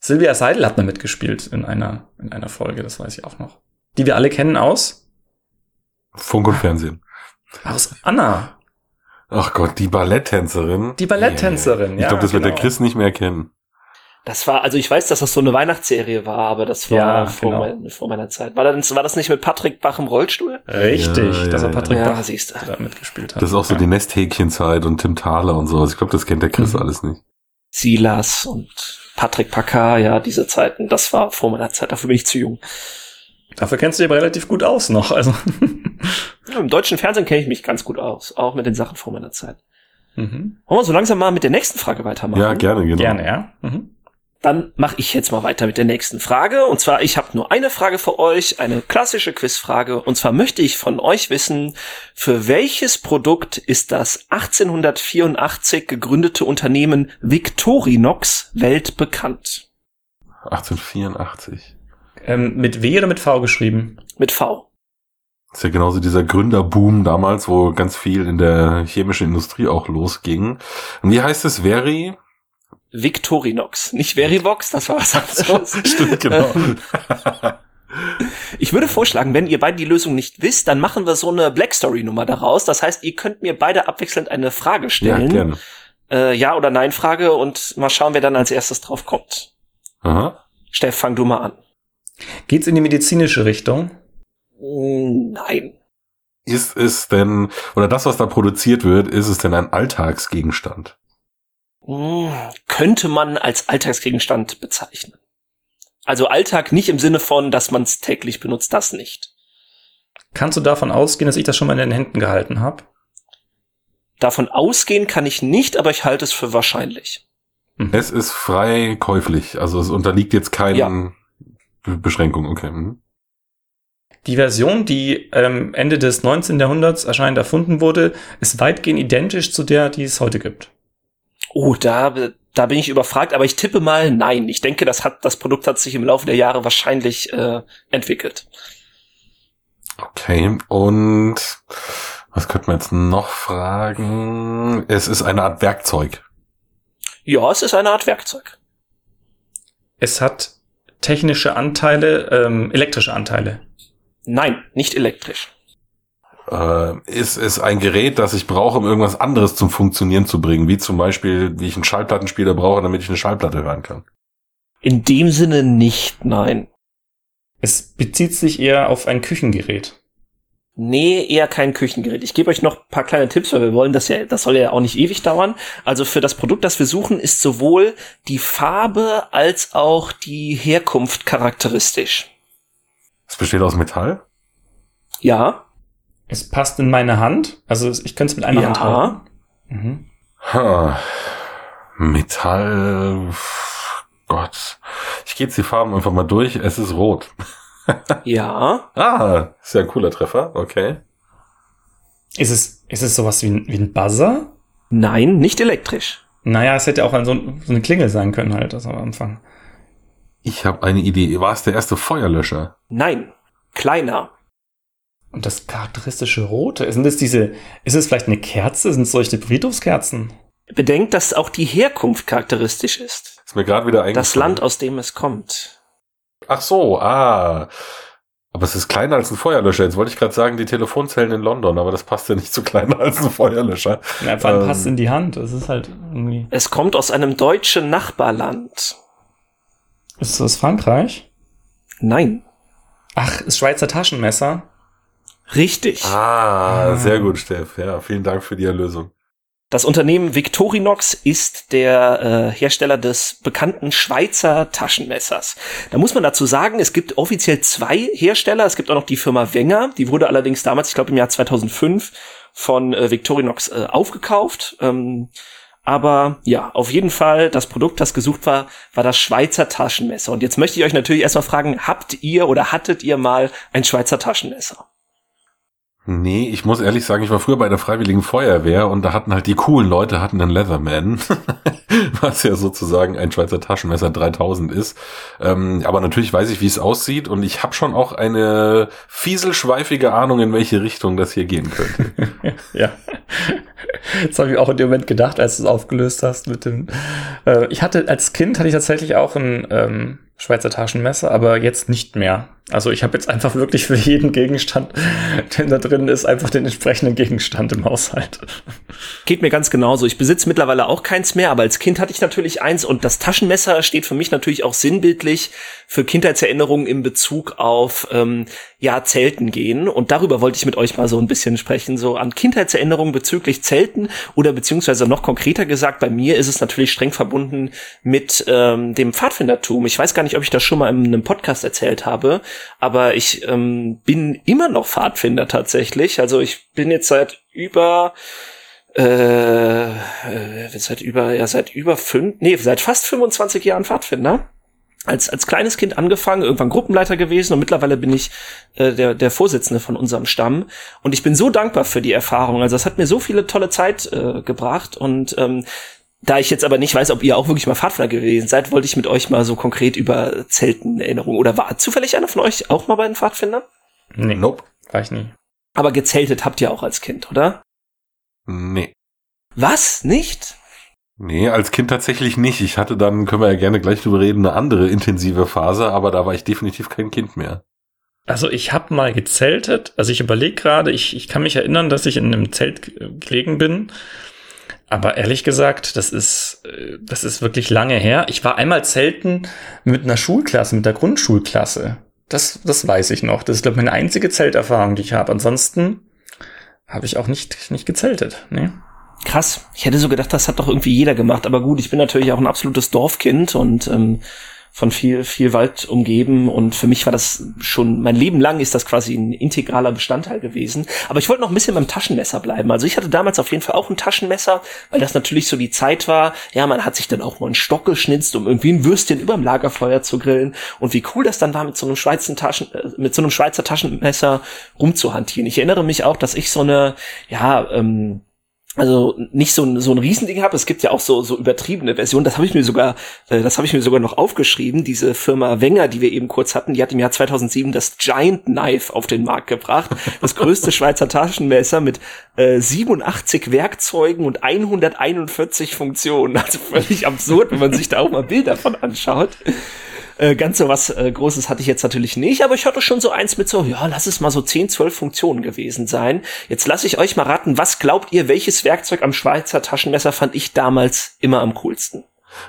Sylvia Seidel hat mal mitgespielt in einer, in einer Folge, das weiß ich auch noch. Die wir alle kennen aus? Funk und Fernsehen. Aus Anna. Ach Gott, die Balletttänzerin. Die Balletttänzerin, Ich ja, glaube, das wird der genau. Chris nicht mehr kennen. Das war, also ich weiß, dass das so eine Weihnachtsserie war, aber das war Ja, vor, genau. mein, vor meiner Zeit. War das, war das nicht mit Patrick Bach im Rollstuhl? Richtig, Ja, dass ja, er Patrick ja, Bach siehst du. da mitgespielt hat. Das ist auch so die Nesthäkchenzeit und Tim Thaler und sowas. Ich glaube, das kennt der Chris Mhm. alles nicht. Silas und Patrick Packard, ja, diese Zeiten, das war vor meiner Zeit, dafür bin ich zu jung. Dafür kennst du dich aber relativ gut aus noch. Also. Ja, Im deutschen Fernsehen kenne ich mich ganz gut aus, auch mit den Sachen vor meiner Zeit. mhm. Wollen wir so langsam mal mit der nächsten Frage weitermachen? Ja, gerne, genau. Gerne, ja. Mhm. Dann mache ich jetzt mal weiter mit der nächsten Frage. Und zwar, ich habe nur eine Frage für euch, eine klassische Quizfrage. Und zwar möchte ich von euch wissen, für welches Produkt ist das 1884 gegründete Unternehmen Victorinox weltbekannt? 1884. Ähm, mit W oder mit V geschrieben? Mit V. Das ist ja genauso dieser Gründerboom damals, wo ganz viel in der chemischen Industrie auch losging. Und wie heißt es? Veri? Victorinox. Nicht Verivox, das war was anderes. Stimmt, genau. Ich würde vorschlagen, wenn ihr beide die Lösung nicht wisst, dann machen wir so eine Black Story Nummer daraus. Das heißt, ihr könnt mir beide abwechselnd eine Frage ja, stellen. gerne. äh, ja oder nein Frage und mal schauen, wer dann als erstes drauf kommt. Aha. Steff, fang du mal an. Geht's in die medizinische Richtung? Mm, Nein. Ist es denn, oder das, was da produziert wird, ist es denn ein Alltagsgegenstand? Mm, Könnte man als Alltagsgegenstand bezeichnen. Also Alltag nicht im Sinne von, dass man es täglich benutzt, das nicht. Kannst du davon ausgehen, dass ich das schon mal in den Händen gehalten habe? Davon ausgehen kann ich nicht, aber ich halte es für wahrscheinlich. Mhm. Es ist frei käuflich, also es unterliegt jetzt keinen ja. Beschränkungen. Okay. Mhm. Die Version, die ähm, Ende des 19. Jahrhunderts erscheinend erfunden wurde, ist weitgehend identisch zu der, die es heute gibt. Oh, da, da bin ich überfragt, aber ich tippe mal nein. Ich denke, das hat das Produkt hat sich im Laufe der Jahre wahrscheinlich äh, entwickelt. Okay, und was könnte man jetzt noch fragen? Es ist eine Art Werkzeug. Ja, es ist eine Art Werkzeug. Es hat technische Anteile, ähm, elektrische Anteile. Nein, nicht elektrisch. Äh, ist es ein Gerät, das ich brauche, um irgendwas anderes zum Funktionieren zu bringen, wie zum Beispiel, wie ich einen Schallplattenspieler brauche, damit ich eine Schallplatte hören kann? In dem Sinne nicht, nein. Es bezieht sich eher auf ein Küchengerät. Nee, eher kein Küchengerät. Ich gebe euch noch ein paar kleine Tipps, weil wir wollen das ja, das soll ja auch nicht ewig dauern. Also für das Produkt, das wir suchen, ist sowohl die Farbe als auch die Herkunft charakteristisch. Es besteht aus Metall? Ja. Es passt in meine Hand. Also ich könnte es mit einer ja. Hand halten. Mhm. Ha. Metall. Gott. Ich gehe jetzt die Farben einfach mal durch. Es ist rot. Ja. Ah, ist ja ein cooler Treffer. Okay. Ist es, ist es sowas wie ein, wie ein Buzzer? Nein, nicht elektrisch. Naja, es hätte auch so, so eine Klingel sein können halt, also am Anfang. Ich habe eine Idee. War es der erste Feuerlöscher? Nein, kleiner. Und das charakteristische Rote, sind es diese, ist es vielleicht eine Kerze? Sind es solche Friedhofskerzen? Bedenkt, dass auch die Herkunft charakteristisch ist. Ist mir gerade wieder eingefallen. Das Land, aus dem es kommt. Ach so, ah. Aber es ist kleiner als ein Feuerlöscher. Jetzt wollte ich gerade sagen, die Telefonzellen in London, aber das passt ja nicht zu kleiner als ein Feuerlöscher. Ja, vor allem ähm, passt in die Hand. Es ist halt irgendwie. Es kommt aus einem deutschen Nachbarland. Ist das Frankreich? Nein. Ach, ist Schweizer Taschenmesser? Richtig. Ah, ah, sehr gut, Steff. Ja, vielen Dank für die Erlösung. Das Unternehmen Victorinox ist der äh, Hersteller des bekannten Schweizer Taschenmessers. Da muss man dazu sagen, es gibt offiziell zwei Hersteller. Es gibt auch noch die Firma Wenger. Die wurde allerdings damals, ich glaube im Jahr 2005, von äh, Victorinox äh, aufgekauft. Ähm, aber ja, auf jeden Fall, das Produkt, das gesucht war, war das Schweizer Taschenmesser. Und jetzt möchte ich euch natürlich erstmal fragen, habt ihr oder hattet ihr mal ein Schweizer Taschenmesser? Nee, ich muss ehrlich sagen, ich war früher bei der Freiwilligen Feuerwehr und da hatten halt die coolen Leute hatten einen Leatherman, was ja sozusagen ein Schweizer Taschenmesser 3000 ist. Ähm, aber natürlich weiß ich, wie es aussieht und ich habe schon auch eine fieselschweifige Ahnung, in welche Richtung das hier gehen könnte. ja, das habe ich auch in dem Moment gedacht, als du es aufgelöst hast mit dem. Äh, ich hatte als Kind hatte ich tatsächlich auch ein ähm, Schweizer Taschenmesser, aber jetzt nicht mehr. Also ich habe jetzt einfach wirklich für jeden Gegenstand, der da drin ist, einfach den entsprechenden Gegenstand im Haushalt. Geht mir ganz genauso. Ich besitze mittlerweile auch keins mehr, aber als Kind hatte ich natürlich eins und das Taschenmesser steht für mich natürlich auch sinnbildlich für Kindheitserinnerungen in Bezug auf ähm, ja Zelten gehen. Und darüber wollte ich mit euch mal so ein bisschen sprechen, so an Kindheitserinnerungen bezüglich Zelten oder beziehungsweise noch konkreter gesagt, bei mir ist es natürlich streng verbunden mit ähm, dem Pfadfindertum. Ich weiß gar nicht, ob ich das schon mal in einem Podcast erzählt habe aber ich ähm, bin immer noch Pfadfinder tatsächlich. Also ich bin jetzt seit über äh, äh, seit über ja seit über fünf nee seit fast 25 Jahren Pfadfinder als, als kleines Kind angefangen, irgendwann Gruppenleiter gewesen und mittlerweile bin ich äh, der, der Vorsitzende von unserem Stamm. Und ich bin so dankbar für die Erfahrung. Also es hat mir so viele tolle Zeit äh, gebracht und ähm, da ich jetzt aber nicht weiß, ob ihr auch wirklich mal Pfadfinder gewesen seid, wollte ich mit euch mal so konkret über Zelten Erinnerungen. Oder war zufällig einer von euch auch mal bei den Pfadfindern? Nee, nope, war ich nie. Aber gezeltet habt ihr auch als Kind, oder? Nee. Was? Nicht? Nee, als Kind tatsächlich nicht. Ich hatte dann, können wir ja gerne gleich drüber reden, eine andere intensive Phase, aber da war ich definitiv kein Kind mehr. Also ich habe mal gezeltet, also ich überlege gerade, ich, ich kann mich erinnern, dass ich in einem Zelt gelegen bin aber ehrlich gesagt, das ist, äh, das ist wirklich lange her. Ich war einmal zelten mit einer Schulklasse, mit der Grundschulklasse. Das, das weiß ich noch. Das ist, glaube ich, meine einzige Zelterfahrung, die ich habe. Ansonsten habe ich auch nicht, nicht gezeltet. Nee. Krass. Ich hätte so gedacht, das hat doch irgendwie jeder gemacht. Aber gut, ich bin natürlich auch ein absolutes Dorfkind und ähm, von viel, viel Wald umgeben und für mich war das schon, mein Leben lang ist das quasi ein integraler Bestandteil gewesen. Aber ich wollte noch ein bisschen beim Taschenmesser bleiben. Also ich hatte damals auf jeden Fall auch ein Taschenmesser, weil das natürlich so die Zeit war. Ja, man hat sich dann auch mal einen Stock geschnitzt, um irgendwie ein Würstchen überm Lagerfeuer zu grillen. Und wie cool das dann war, mit so einem Schweizer Taschen, äh, mit so einem Schweizer Taschenmesser rumzuhantieren. Ich erinnere mich auch, dass ich so eine, ja, ähm, also nicht so ein, so ein Riesending habe. Es gibt ja auch so, so übertriebene Versionen. Das habe ich mir sogar, äh, das habe ich mir sogar noch aufgeschrieben. Diese Firma Wenger, die wir eben kurz hatten, die hat im Jahr 2007 das Giant Knife auf den Markt gebracht. Das größte Schweizer Taschenmesser mit äh, 87 Werkzeugen und 141 Funktionen. Also völlig absurd, wenn man sich da auch mal Bilder von anschaut. Äh, ganz so was äh, Großes hatte ich jetzt natürlich nicht, aber ich hatte schon so eins mit so, ja, lass es mal so 10, 12 Funktionen gewesen sein. Jetzt lasse ich euch mal raten, was glaubt ihr, welches Werkzeug am Schweizer Taschenmesser fand ich damals immer am coolsten?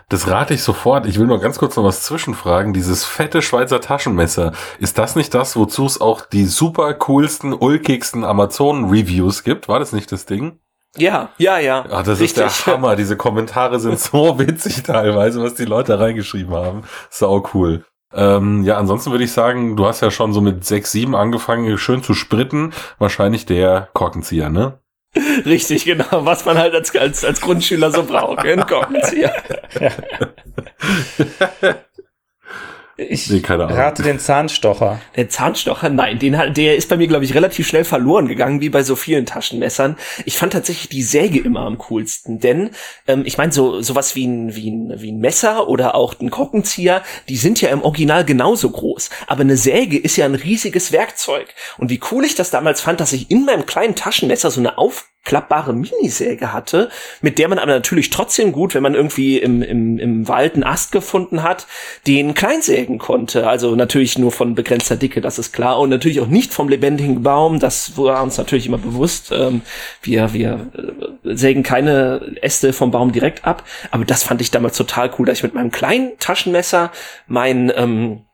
Das rate ich sofort. Ich will nur ganz kurz noch was zwischenfragen. Dieses fette Schweizer Taschenmesser, ist das nicht das, wozu es auch die super coolsten, ulkigsten Amazon-Reviews gibt? War das nicht das Ding? Ja, ja, ja. Ach, das richtig. ist der Hammer. Diese Kommentare sind so witzig teilweise, was die Leute reingeschrieben haben. Sau cool. Ähm, ja, ansonsten würde ich sagen, du hast ja schon so mit 6, 7 angefangen, schön zu spritten. Wahrscheinlich der Korkenzieher, ne? Richtig, genau. Was man halt als, als, als Grundschüler so braucht. Ein Korkenzieher. Ich nee, rate den Zahnstocher. Der Zahnstocher, nein, den hat, der ist bei mir, glaube ich, relativ schnell verloren gegangen, wie bei so vielen Taschenmessern. Ich fand tatsächlich die Säge immer am coolsten, denn ähm, ich meine, so sowas wie ein, wie, ein, wie ein Messer oder auch ein Korkenzieher, die sind ja im Original genauso groß. Aber eine Säge ist ja ein riesiges Werkzeug. Und wie cool ich das damals fand, dass ich in meinem kleinen Taschenmesser so eine auf klappbare Minisäge hatte, mit der man aber natürlich trotzdem gut, wenn man irgendwie im, im, im Wald einen Ast gefunden hat, den kleinsägen konnte. Also natürlich nur von begrenzter Dicke, das ist klar. Und natürlich auch nicht vom lebendigen Baum, das war uns natürlich immer bewusst. Ähm, wir, wir äh, sägen keine Äste vom Baum direkt ab. Aber das fand ich damals total cool, dass ich mit meinem kleinen Taschenmesser mein ähm,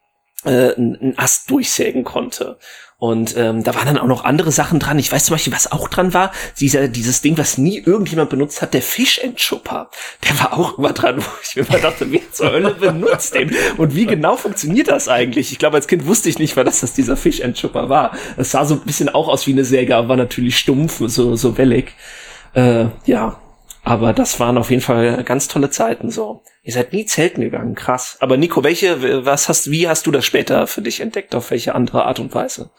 äh, einen Ast durchsägen konnte. Und ähm, da waren dann auch noch andere Sachen dran. Ich weiß zum Beispiel, was auch dran war. Dieser, dieses Ding, was nie irgendjemand benutzt hat, der Fischentschupper. Der war auch immer dran, wo ich mir immer dachte, wer zur Hölle benutzt den? Und wie genau funktioniert das eigentlich? Ich glaube, als Kind wusste ich nicht, dass das dieser Fischentschupper war. Es sah so ein bisschen auch aus wie eine Säge, aber war natürlich stumpf, so, so wellig. Äh, ja, aber das waren auf jeden Fall ganz tolle Zeiten so. Ihr seid nie zelten gegangen, krass. Aber Nico, welche, was hast, wie hast du das später für dich entdeckt? Auf welche andere Art und Weise?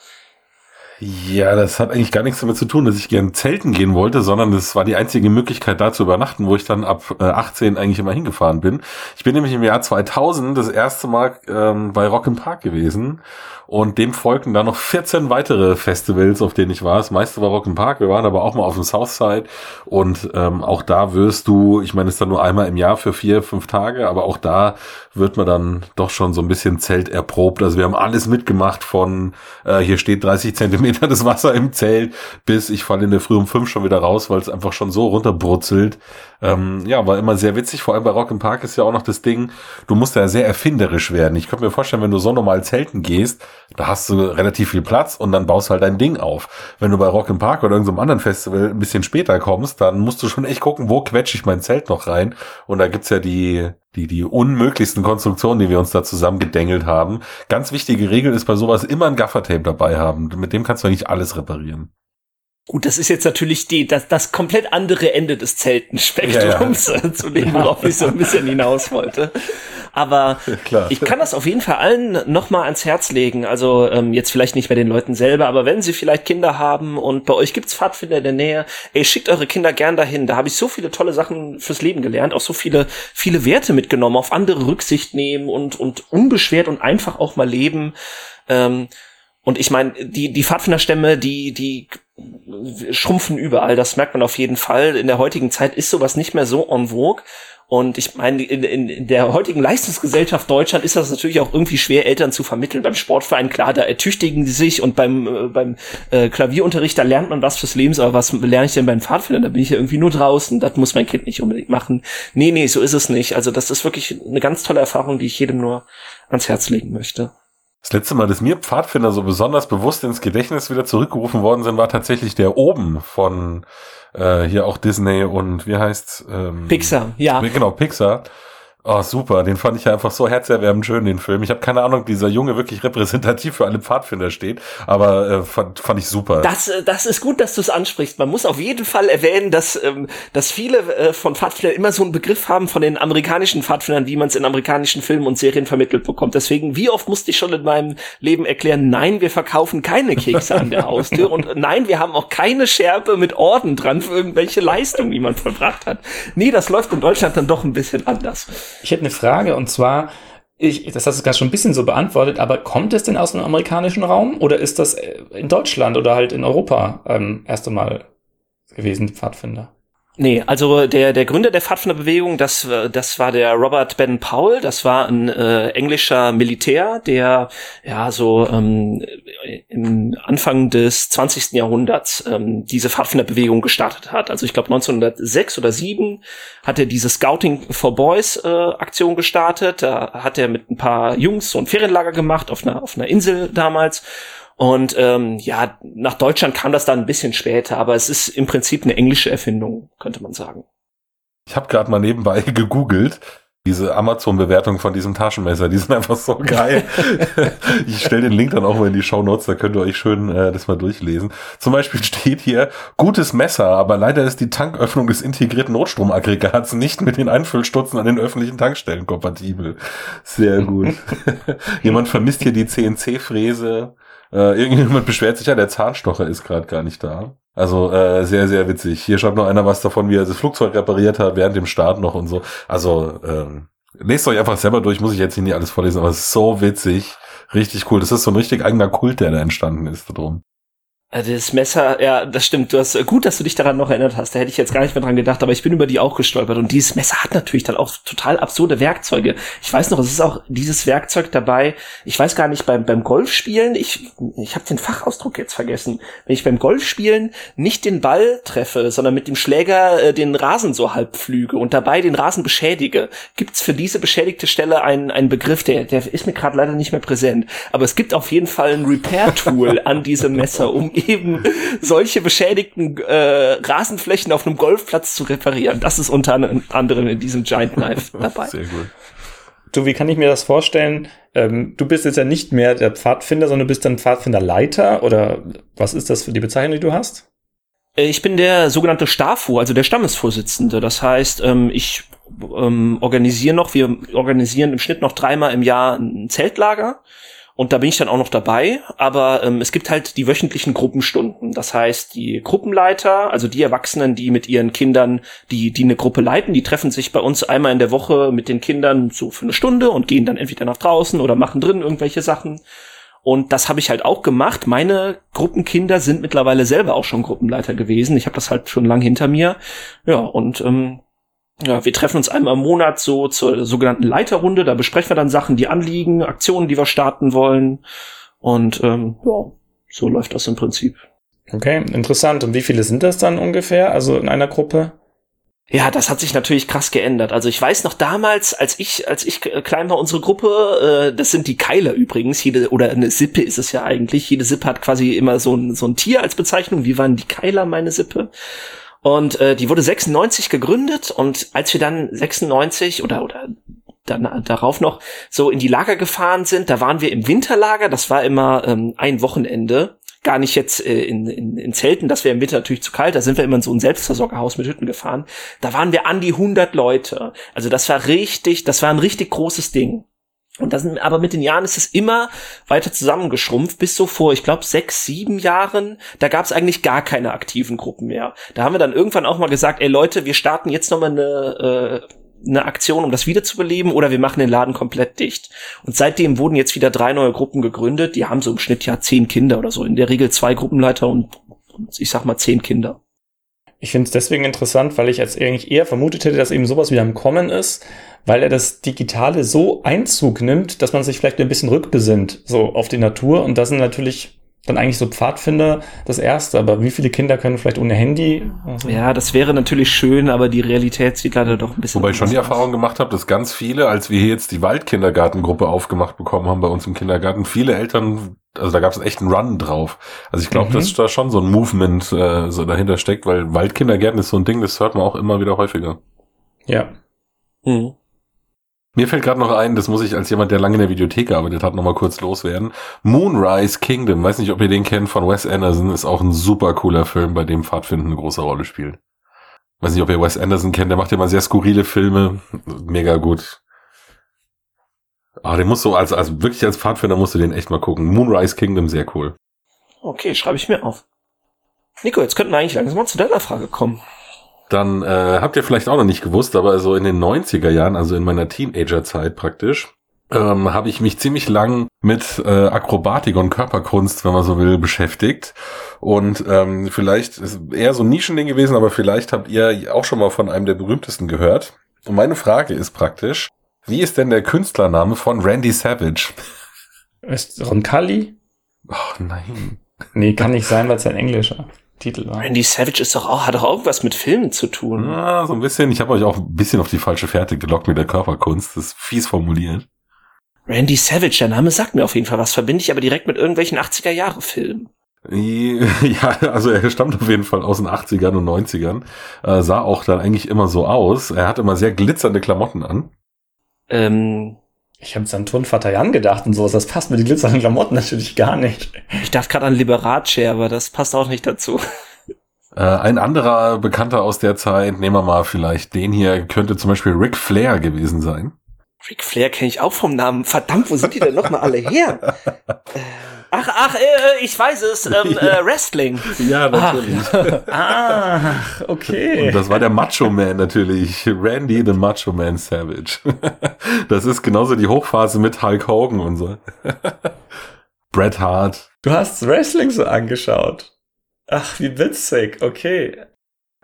Ja, das hat eigentlich gar nichts damit zu tun, dass ich gern zelten gehen wollte, sondern das war die einzige Möglichkeit, da zu übernachten, wo ich dann ab äh, 18 eigentlich immer hingefahren bin. Ich bin nämlich im Jahr 2000 das erste Mal ähm, bei Rock im Park gewesen und dem folgten dann noch 14 weitere Festivals, auf denen ich war. Das meiste war Rock Park. Wir waren aber auch mal auf dem Southside. Und ähm, auch da wirst du, ich meine, es ist dann nur einmal im Jahr für vier, fünf Tage, aber auch da wird man dann doch schon so ein bisschen Zelt erprobt. Also wir haben alles mitgemacht von äh, hier steht 30 Zentimeter das Wasser im Zelt bis ich falle in der Früh um fünf schon wieder raus, weil es einfach schon so runterbrutzelt. Ähm, ja, war immer sehr witzig. Vor allem bei Rock im Park ist ja auch noch das Ding, du musst ja sehr erfinderisch werden. Ich könnte mir vorstellen, wenn du so normal zelten gehst, da hast du relativ viel Platz und dann baust halt dein Ding auf. Wenn du bei Rock im Park oder irgendeinem anderen Festival ein bisschen später kommst, dann musst du schon echt gucken, wo quetsche ich mein Zelt noch rein. Und da gibt's ja die, die, die unmöglichsten Konstruktionen, die wir uns da zusammen gedengelt haben. Ganz wichtige Regel ist bei sowas immer ein Gaffertape dabei haben. Mit dem kannst du eigentlich alles reparieren. Gut, das ist jetzt natürlich die, das, das komplett andere Ende des Zeltenspektrums, ja, ja. zu dem, worauf ich so ein bisschen hinaus wollte. Aber ja, ich kann das auf jeden Fall allen nochmal ans Herz legen. Also ähm, jetzt vielleicht nicht bei den Leuten selber, aber wenn sie vielleicht Kinder haben und bei euch gibt's Pfadfinder in der Nähe, ey, schickt eure Kinder gern dahin. Da habe ich so viele tolle Sachen fürs Leben gelernt, auch so viele, viele Werte mitgenommen, auf andere Rücksicht nehmen und, und unbeschwert und einfach auch mal leben. Ähm, und ich meine, die, die Pfadfinderstämme, die, die schrumpfen überall, das merkt man auf jeden Fall. In der heutigen Zeit ist sowas nicht mehr so en vogue. Und ich meine, in, in, der heutigen Leistungsgesellschaft Deutschland ist das natürlich auch irgendwie schwer, Eltern zu vermitteln. Beim Sportverein, klar, da ertüchtigen sie sich und beim, äh, beim äh, Klavierunterricht, da lernt man was fürs Leben, aber was lerne ich denn beim Pfadfinder? Da bin ich ja irgendwie nur draußen, das muss mein Kind nicht unbedingt machen. Nee, nee, so ist es nicht. Also das ist wirklich eine ganz tolle Erfahrung, die ich jedem nur ans Herz legen möchte. Das letzte Mal, dass mir Pfadfinder so besonders bewusst ins Gedächtnis wieder zurückgerufen worden sind, war tatsächlich der oben von äh, hier auch Disney und wie heißt ähm, Pixar, ja. Genau, Pixar. Oh, super. Den fand ich ja einfach so herzerwärmend schön, den Film. Ich habe keine Ahnung, dieser Junge wirklich repräsentativ für alle Pfadfinder steht, aber äh, fand, fand ich super. Das, äh, das ist gut, dass du es ansprichst. Man muss auf jeden Fall erwähnen, dass, ähm, dass viele äh, von Pfadfindern immer so einen Begriff haben von den amerikanischen Pfadfindern, wie man es in amerikanischen Filmen und Serien vermittelt bekommt. Deswegen, wie oft musste ich schon in meinem Leben erklären, nein, wir verkaufen keine Kekse an der Haustür und nein, wir haben auch keine Schärpe mit Orden dran für irgendwelche Leistungen, die man vollbracht hat. Nee, das läuft in Deutschland dann doch ein bisschen anders. Ich hätte eine Frage und zwar, ich, das hast du gerade schon ein bisschen so beantwortet, aber kommt es denn aus dem amerikanischen Raum oder ist das äh, in Deutschland oder halt in Europa ähm, erst einmal gewesen, Pfadfinder? Nee, also der, der Gründer der Pfadfinderbewegung, das, das war der Robert Ben Powell, das war ein äh, englischer Militär, der ja so ähm, im Anfang des 20. Jahrhunderts ähm, diese Pfadfinderbewegung gestartet hat. Also ich glaube 1906 oder 7 hat er diese Scouting for Boys äh, Aktion gestartet. Da hat er mit ein paar Jungs so ein Ferienlager gemacht auf einer, auf einer Insel damals und ähm, ja, nach Deutschland kam das dann ein bisschen später, aber es ist im Prinzip eine englische Erfindung, könnte man sagen. Ich habe gerade mal nebenbei gegoogelt. Diese Amazon-Bewertung von diesem Taschenmesser, die sind einfach so geil. ich stelle den Link dann auch mal in die Show Notes, da könnt ihr euch schön äh, das mal durchlesen. Zum Beispiel steht hier, gutes Messer, aber leider ist die Tanköffnung des integrierten Notstromaggregats nicht mit den Einfüllstutzen an den öffentlichen Tankstellen kompatibel. Sehr gut. Jemand vermisst hier die CNC-Fräse. Äh, irgendjemand beschwert sich ja, der Zahnstocher ist gerade gar nicht da. Also äh, sehr, sehr witzig. Hier schreibt noch einer was davon, wie er das Flugzeug repariert hat, während dem Start noch und so. Also ähm, lest euch einfach selber durch, muss ich jetzt hier nicht alles vorlesen, aber es ist so witzig. Richtig cool. Das ist so ein richtig eigener Kult, der da entstanden ist darum. Also das Messer, ja, das stimmt. Du hast gut, dass du dich daran noch erinnert hast. Da hätte ich jetzt gar nicht mehr dran gedacht, aber ich bin über die auch gestolpert. Und dieses Messer hat natürlich dann auch total absurde Werkzeuge. Ich weiß noch, es ist auch dieses Werkzeug dabei. Ich weiß gar nicht beim beim Golfspielen. Ich ich habe den Fachausdruck jetzt vergessen. Wenn ich beim Golfspielen nicht den Ball treffe, sondern mit dem Schläger äh, den Rasen so halb pflüge und dabei den Rasen beschädige, gibt's für diese beschädigte Stelle einen einen Begriff, der der ist mir gerade leider nicht mehr präsent. Aber es gibt auf jeden Fall ein Repair-Tool an diesem Messer, um eben solche beschädigten äh, Rasenflächen auf einem Golfplatz zu reparieren. Das ist unter anderem in diesem Giant Knife dabei. Sehr gut. Du, wie kann ich mir das vorstellen? Ähm, du bist jetzt ja nicht mehr der Pfadfinder, sondern du bist dann Pfadfinderleiter oder was ist das für die Bezeichnung, die du hast? Äh, ich bin der sogenannte Stafu, also der Stammesvorsitzende. Das heißt, ähm, ich ähm, organisiere noch, wir organisieren im Schnitt noch dreimal im Jahr ein Zeltlager und da bin ich dann auch noch dabei, aber ähm, es gibt halt die wöchentlichen Gruppenstunden. Das heißt, die Gruppenleiter, also die Erwachsenen, die mit ihren Kindern, die, die eine Gruppe leiten, die treffen sich bei uns einmal in der Woche mit den Kindern so für eine Stunde und gehen dann entweder nach draußen oder machen drin irgendwelche Sachen. Und das habe ich halt auch gemacht. Meine Gruppenkinder sind mittlerweile selber auch schon Gruppenleiter gewesen. Ich habe das halt schon lang hinter mir. Ja, und ähm, ja, wir treffen uns einmal im Monat so zur sogenannten Leiterrunde. Da besprechen wir dann Sachen, die anliegen, Aktionen, die wir starten wollen. Und ähm, ja, so läuft das im Prinzip. Okay, interessant. Und wie viele sind das dann ungefähr? Also in einer Gruppe? Ja, das hat sich natürlich krass geändert. Also ich weiß noch damals, als ich, als ich klein war, unsere Gruppe, äh, das sind die Keiler übrigens, jede, oder eine Sippe ist es ja eigentlich. Jede Sippe hat quasi immer so ein, so ein Tier als Bezeichnung. Wie waren die Keiler, meine Sippe? Und äh, die wurde 96 gegründet und als wir dann 96 oder oder dann darauf noch so in die Lager gefahren sind, da waren wir im Winterlager, das war immer ähm, ein Wochenende, gar nicht jetzt äh, in, in, in Zelten, das wäre im Winter natürlich zu kalt, da sind wir immer in so ein Selbstversorgerhaus mit Hütten gefahren. Da waren wir an die 100 Leute. Also das war richtig, das war ein richtig großes Ding. Und das, aber mit den Jahren ist es immer weiter zusammengeschrumpft, bis so vor, ich glaube, sechs, sieben Jahren, da gab es eigentlich gar keine aktiven Gruppen mehr. Da haben wir dann irgendwann auch mal gesagt, ey Leute, wir starten jetzt nochmal eine, äh, eine Aktion, um das wiederzubeleben, oder wir machen den Laden komplett dicht. Und seitdem wurden jetzt wieder drei neue Gruppen gegründet, die haben so im Schnitt ja zehn Kinder oder so, in der Regel zwei Gruppenleiter und ich sag mal zehn Kinder. Ich finde es deswegen interessant, weil ich jetzt eigentlich eher vermutet hätte, dass eben sowas wieder im Kommen ist, weil er das Digitale so Einzug nimmt, dass man sich vielleicht ein bisschen rückbesinnt, so auf die Natur. Und das sind natürlich dann eigentlich so Pfadfinder das Erste. Aber wie viele Kinder können vielleicht ohne Handy? Also ja, das wäre natürlich schön, aber die Realität sieht leider doch ein bisschen Wobei ich schon die Erfahrung gemacht habe, dass ganz viele, als wir hier jetzt die Waldkindergartengruppe aufgemacht bekommen haben bei uns im Kindergarten, viele Eltern also da gab es echt einen Run drauf. Also ich glaube, mhm. dass da schon so ein Movement äh, so dahinter steckt, weil Waldkindergärten ist so ein Ding, das hört man auch immer wieder häufiger. Ja. Mhm. Mir fällt gerade noch ein, das muss ich als jemand, der lange in der Videothek gearbeitet hat, nochmal kurz loswerden. Moonrise Kingdom, weiß nicht, ob ihr den kennt, von Wes Anderson, ist auch ein super cooler Film, bei dem Pfadfinden eine große Rolle spielt. Weiß nicht, ob ihr Wes Anderson kennt, der macht ja mal sehr skurrile Filme. Mega gut. Ah, den musst du als, als wirklich als Pfadfinder musst du den echt mal gucken. Moonrise Kingdom, sehr cool. Okay, schreibe ich mir auf. Nico, jetzt könnten wir eigentlich langsam mal zu deiner Frage kommen. Dann äh, habt ihr vielleicht auch noch nicht gewusst, aber so in den 90er Jahren, also in meiner Teenager-Zeit praktisch, ähm, habe ich mich ziemlich lang mit äh, Akrobatik und Körperkunst, wenn man so will, beschäftigt. Und ähm, vielleicht ist eher so ein Nischending gewesen, aber vielleicht habt ihr auch schon mal von einem der berühmtesten gehört. Und meine Frage ist praktisch, wie ist denn der Künstlername von Randy Savage? Ist Roncalli? Ach nein. Nee, kann nicht sein, weil es ein englischer Titel war. Randy Savage ist doch auch, hat doch irgendwas mit Filmen zu tun. Ja, so ein bisschen. Ich habe euch auch ein bisschen auf die falsche Fährte gelockt mit der Körperkunst. Das ist fies formuliert. Randy Savage, der Name sagt mir auf jeden Fall was, verbinde ich aber direkt mit irgendwelchen 80er Jahre Filmen. Ja, also er stammt auf jeden Fall aus den 80ern und 90ern, äh, sah auch dann eigentlich immer so aus. Er hatte immer sehr glitzernde Klamotten an. Ähm, ich habe an Turnvater Jan gedacht und sowas. Das passt mit den glitzernden Klamotten natürlich gar nicht. Ich dachte gerade an Liberace, aber das passt auch nicht dazu. Äh, ein anderer Bekannter aus der Zeit, nehmen wir mal vielleicht den hier, könnte zum Beispiel Ric Flair gewesen sein. Ric Flair kenne ich auch vom Namen. Verdammt, wo sind die denn nochmal alle her? Äh, ach, ach, äh, äh, ich weiß es. Ähm, äh, Wrestling. Ja, natürlich. Ach, okay. Und das war der Macho Man natürlich. Randy the Macho Man Savage. Das ist genauso die Hochphase mit Hulk Hogan und so. Bret Hart. Du hast Wrestling so angeschaut. Ach, wie witzig. Okay.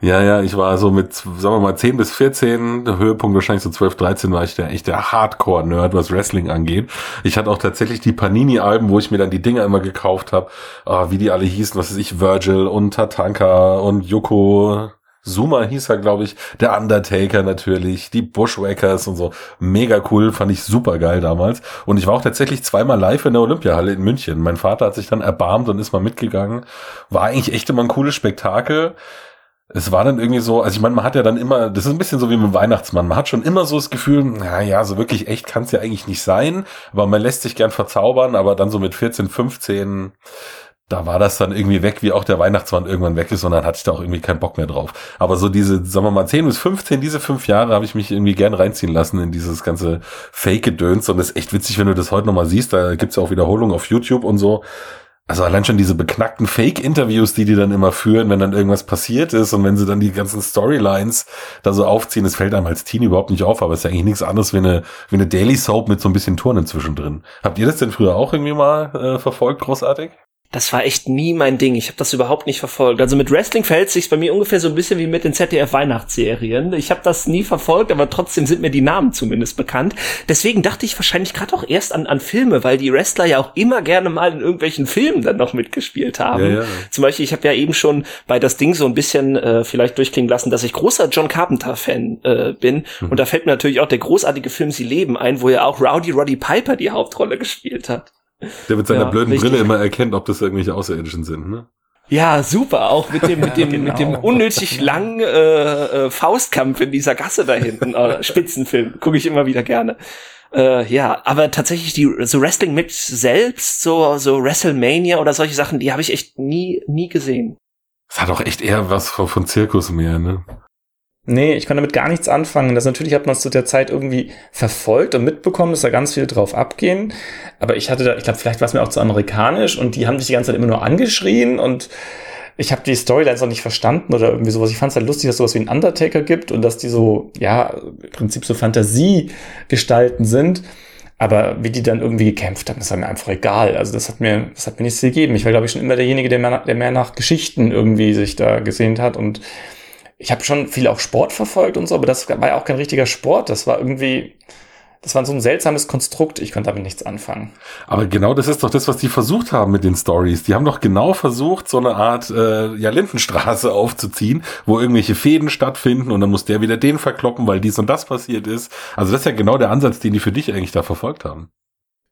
Ja, ja, ich war so mit, sagen wir mal, 10 bis 14, der Höhepunkt wahrscheinlich so 12, 13 war ich der echt der Hardcore-Nerd, was Wrestling angeht. Ich hatte auch tatsächlich die Panini-Alben, wo ich mir dann die Dinger immer gekauft habe, oh, wie die alle hießen, was weiß ich, Virgil und Tatanka und Yoko Zuma hieß er, glaube ich, der Undertaker natürlich, die Bushwhackers und so. Mega cool, fand ich super geil damals. Und ich war auch tatsächlich zweimal live in der Olympiahalle in München. Mein Vater hat sich dann erbarmt und ist mal mitgegangen. War eigentlich echt immer ein cooles Spektakel es war dann irgendwie so, also ich meine, man hat ja dann immer, das ist ein bisschen so wie mit dem Weihnachtsmann, man hat schon immer so das Gefühl, na ja, so wirklich echt kann es ja eigentlich nicht sein, aber man lässt sich gern verzaubern, aber dann so mit 14, 15, da war das dann irgendwie weg, wie auch der Weihnachtsmann irgendwann weg ist und dann hatte ich da auch irgendwie keinen Bock mehr drauf. Aber so diese, sagen wir mal, 10 bis 15, diese fünf Jahre habe ich mich irgendwie gern reinziehen lassen in dieses ganze Fake-Gedöns und das ist echt witzig, wenn du das heute nochmal siehst, da gibt's ja auch Wiederholungen auf YouTube und so also allein schon diese beknackten Fake-Interviews, die die dann immer führen, wenn dann irgendwas passiert ist und wenn sie dann die ganzen Storylines da so aufziehen, das fällt einem als Teen überhaupt nicht auf, aber es ist ja eigentlich nichts anderes wie eine, wie eine Daily Soap mit so ein bisschen Turnen zwischendrin. Habt ihr das denn früher auch irgendwie mal äh, verfolgt, großartig? Das war echt nie mein Ding. Ich habe das überhaupt nicht verfolgt. Also mit Wrestling verhält sich bei mir ungefähr so ein bisschen wie mit den ZDF Weihnachtsserien. Ich habe das nie verfolgt, aber trotzdem sind mir die Namen zumindest bekannt. Deswegen dachte ich wahrscheinlich gerade auch erst an, an Filme, weil die Wrestler ja auch immer gerne mal in irgendwelchen Filmen dann noch mitgespielt haben. Ja, ja. Zum Beispiel, ich habe ja eben schon bei das Ding so ein bisschen äh, vielleicht durchklingen lassen, dass ich großer John Carpenter Fan äh, bin. Mhm. Und da fällt mir natürlich auch der großartige Film Sie leben ein, wo ja auch Rowdy Roddy Piper die Hauptrolle gespielt hat. Der mit seiner ja, blöden richtig. Brille immer erkennt, ob das irgendwelche Außerirdischen sind, ne? Ja, super, auch mit dem, mit dem, genau. mit dem unnötig langen äh, äh, Faustkampf in dieser Gasse da hinten. Äh, Spitzenfilm, gucke ich immer wieder gerne. Äh, ja, aber tatsächlich die so Wrestling mit selbst, so so WrestleMania oder solche Sachen, die habe ich echt nie nie gesehen. Es hat auch echt eher was von, von Zirkus mehr, ne? Nee, ich konnte damit gar nichts anfangen. Das natürlich hat man es zu der Zeit irgendwie verfolgt und mitbekommen, dass da ganz viel drauf abgehen. Aber ich hatte da, ich glaube, vielleicht war es mir auch zu amerikanisch und die haben sich die ganze Zeit immer nur angeschrien und ich habe die Storylines auch nicht verstanden oder irgendwie sowas. Ich fand es halt lustig, dass sowas wie einen Undertaker gibt und dass die so, ja, im Prinzip so Fantasiegestalten sind. Aber wie die dann irgendwie gekämpft haben, das war mir einfach egal. Also das hat mir, das hat mir nichts gegeben. Ich war, glaube ich, schon immer derjenige, der mehr, der mehr nach Geschichten irgendwie sich da gesehnt hat und ich habe schon viel auch Sport verfolgt und so, aber das war ja auch kein richtiger Sport. Das war irgendwie, das war so ein seltsames Konstrukt. Ich konnte damit nichts anfangen. Aber genau das ist doch das, was die versucht haben mit den Stories. Die haben doch genau versucht, so eine Art äh, ja, Lindenstraße aufzuziehen, wo irgendwelche Fäden stattfinden und dann muss der wieder den verkloppen, weil dies und das passiert ist. Also das ist ja genau der Ansatz, den die für dich eigentlich da verfolgt haben.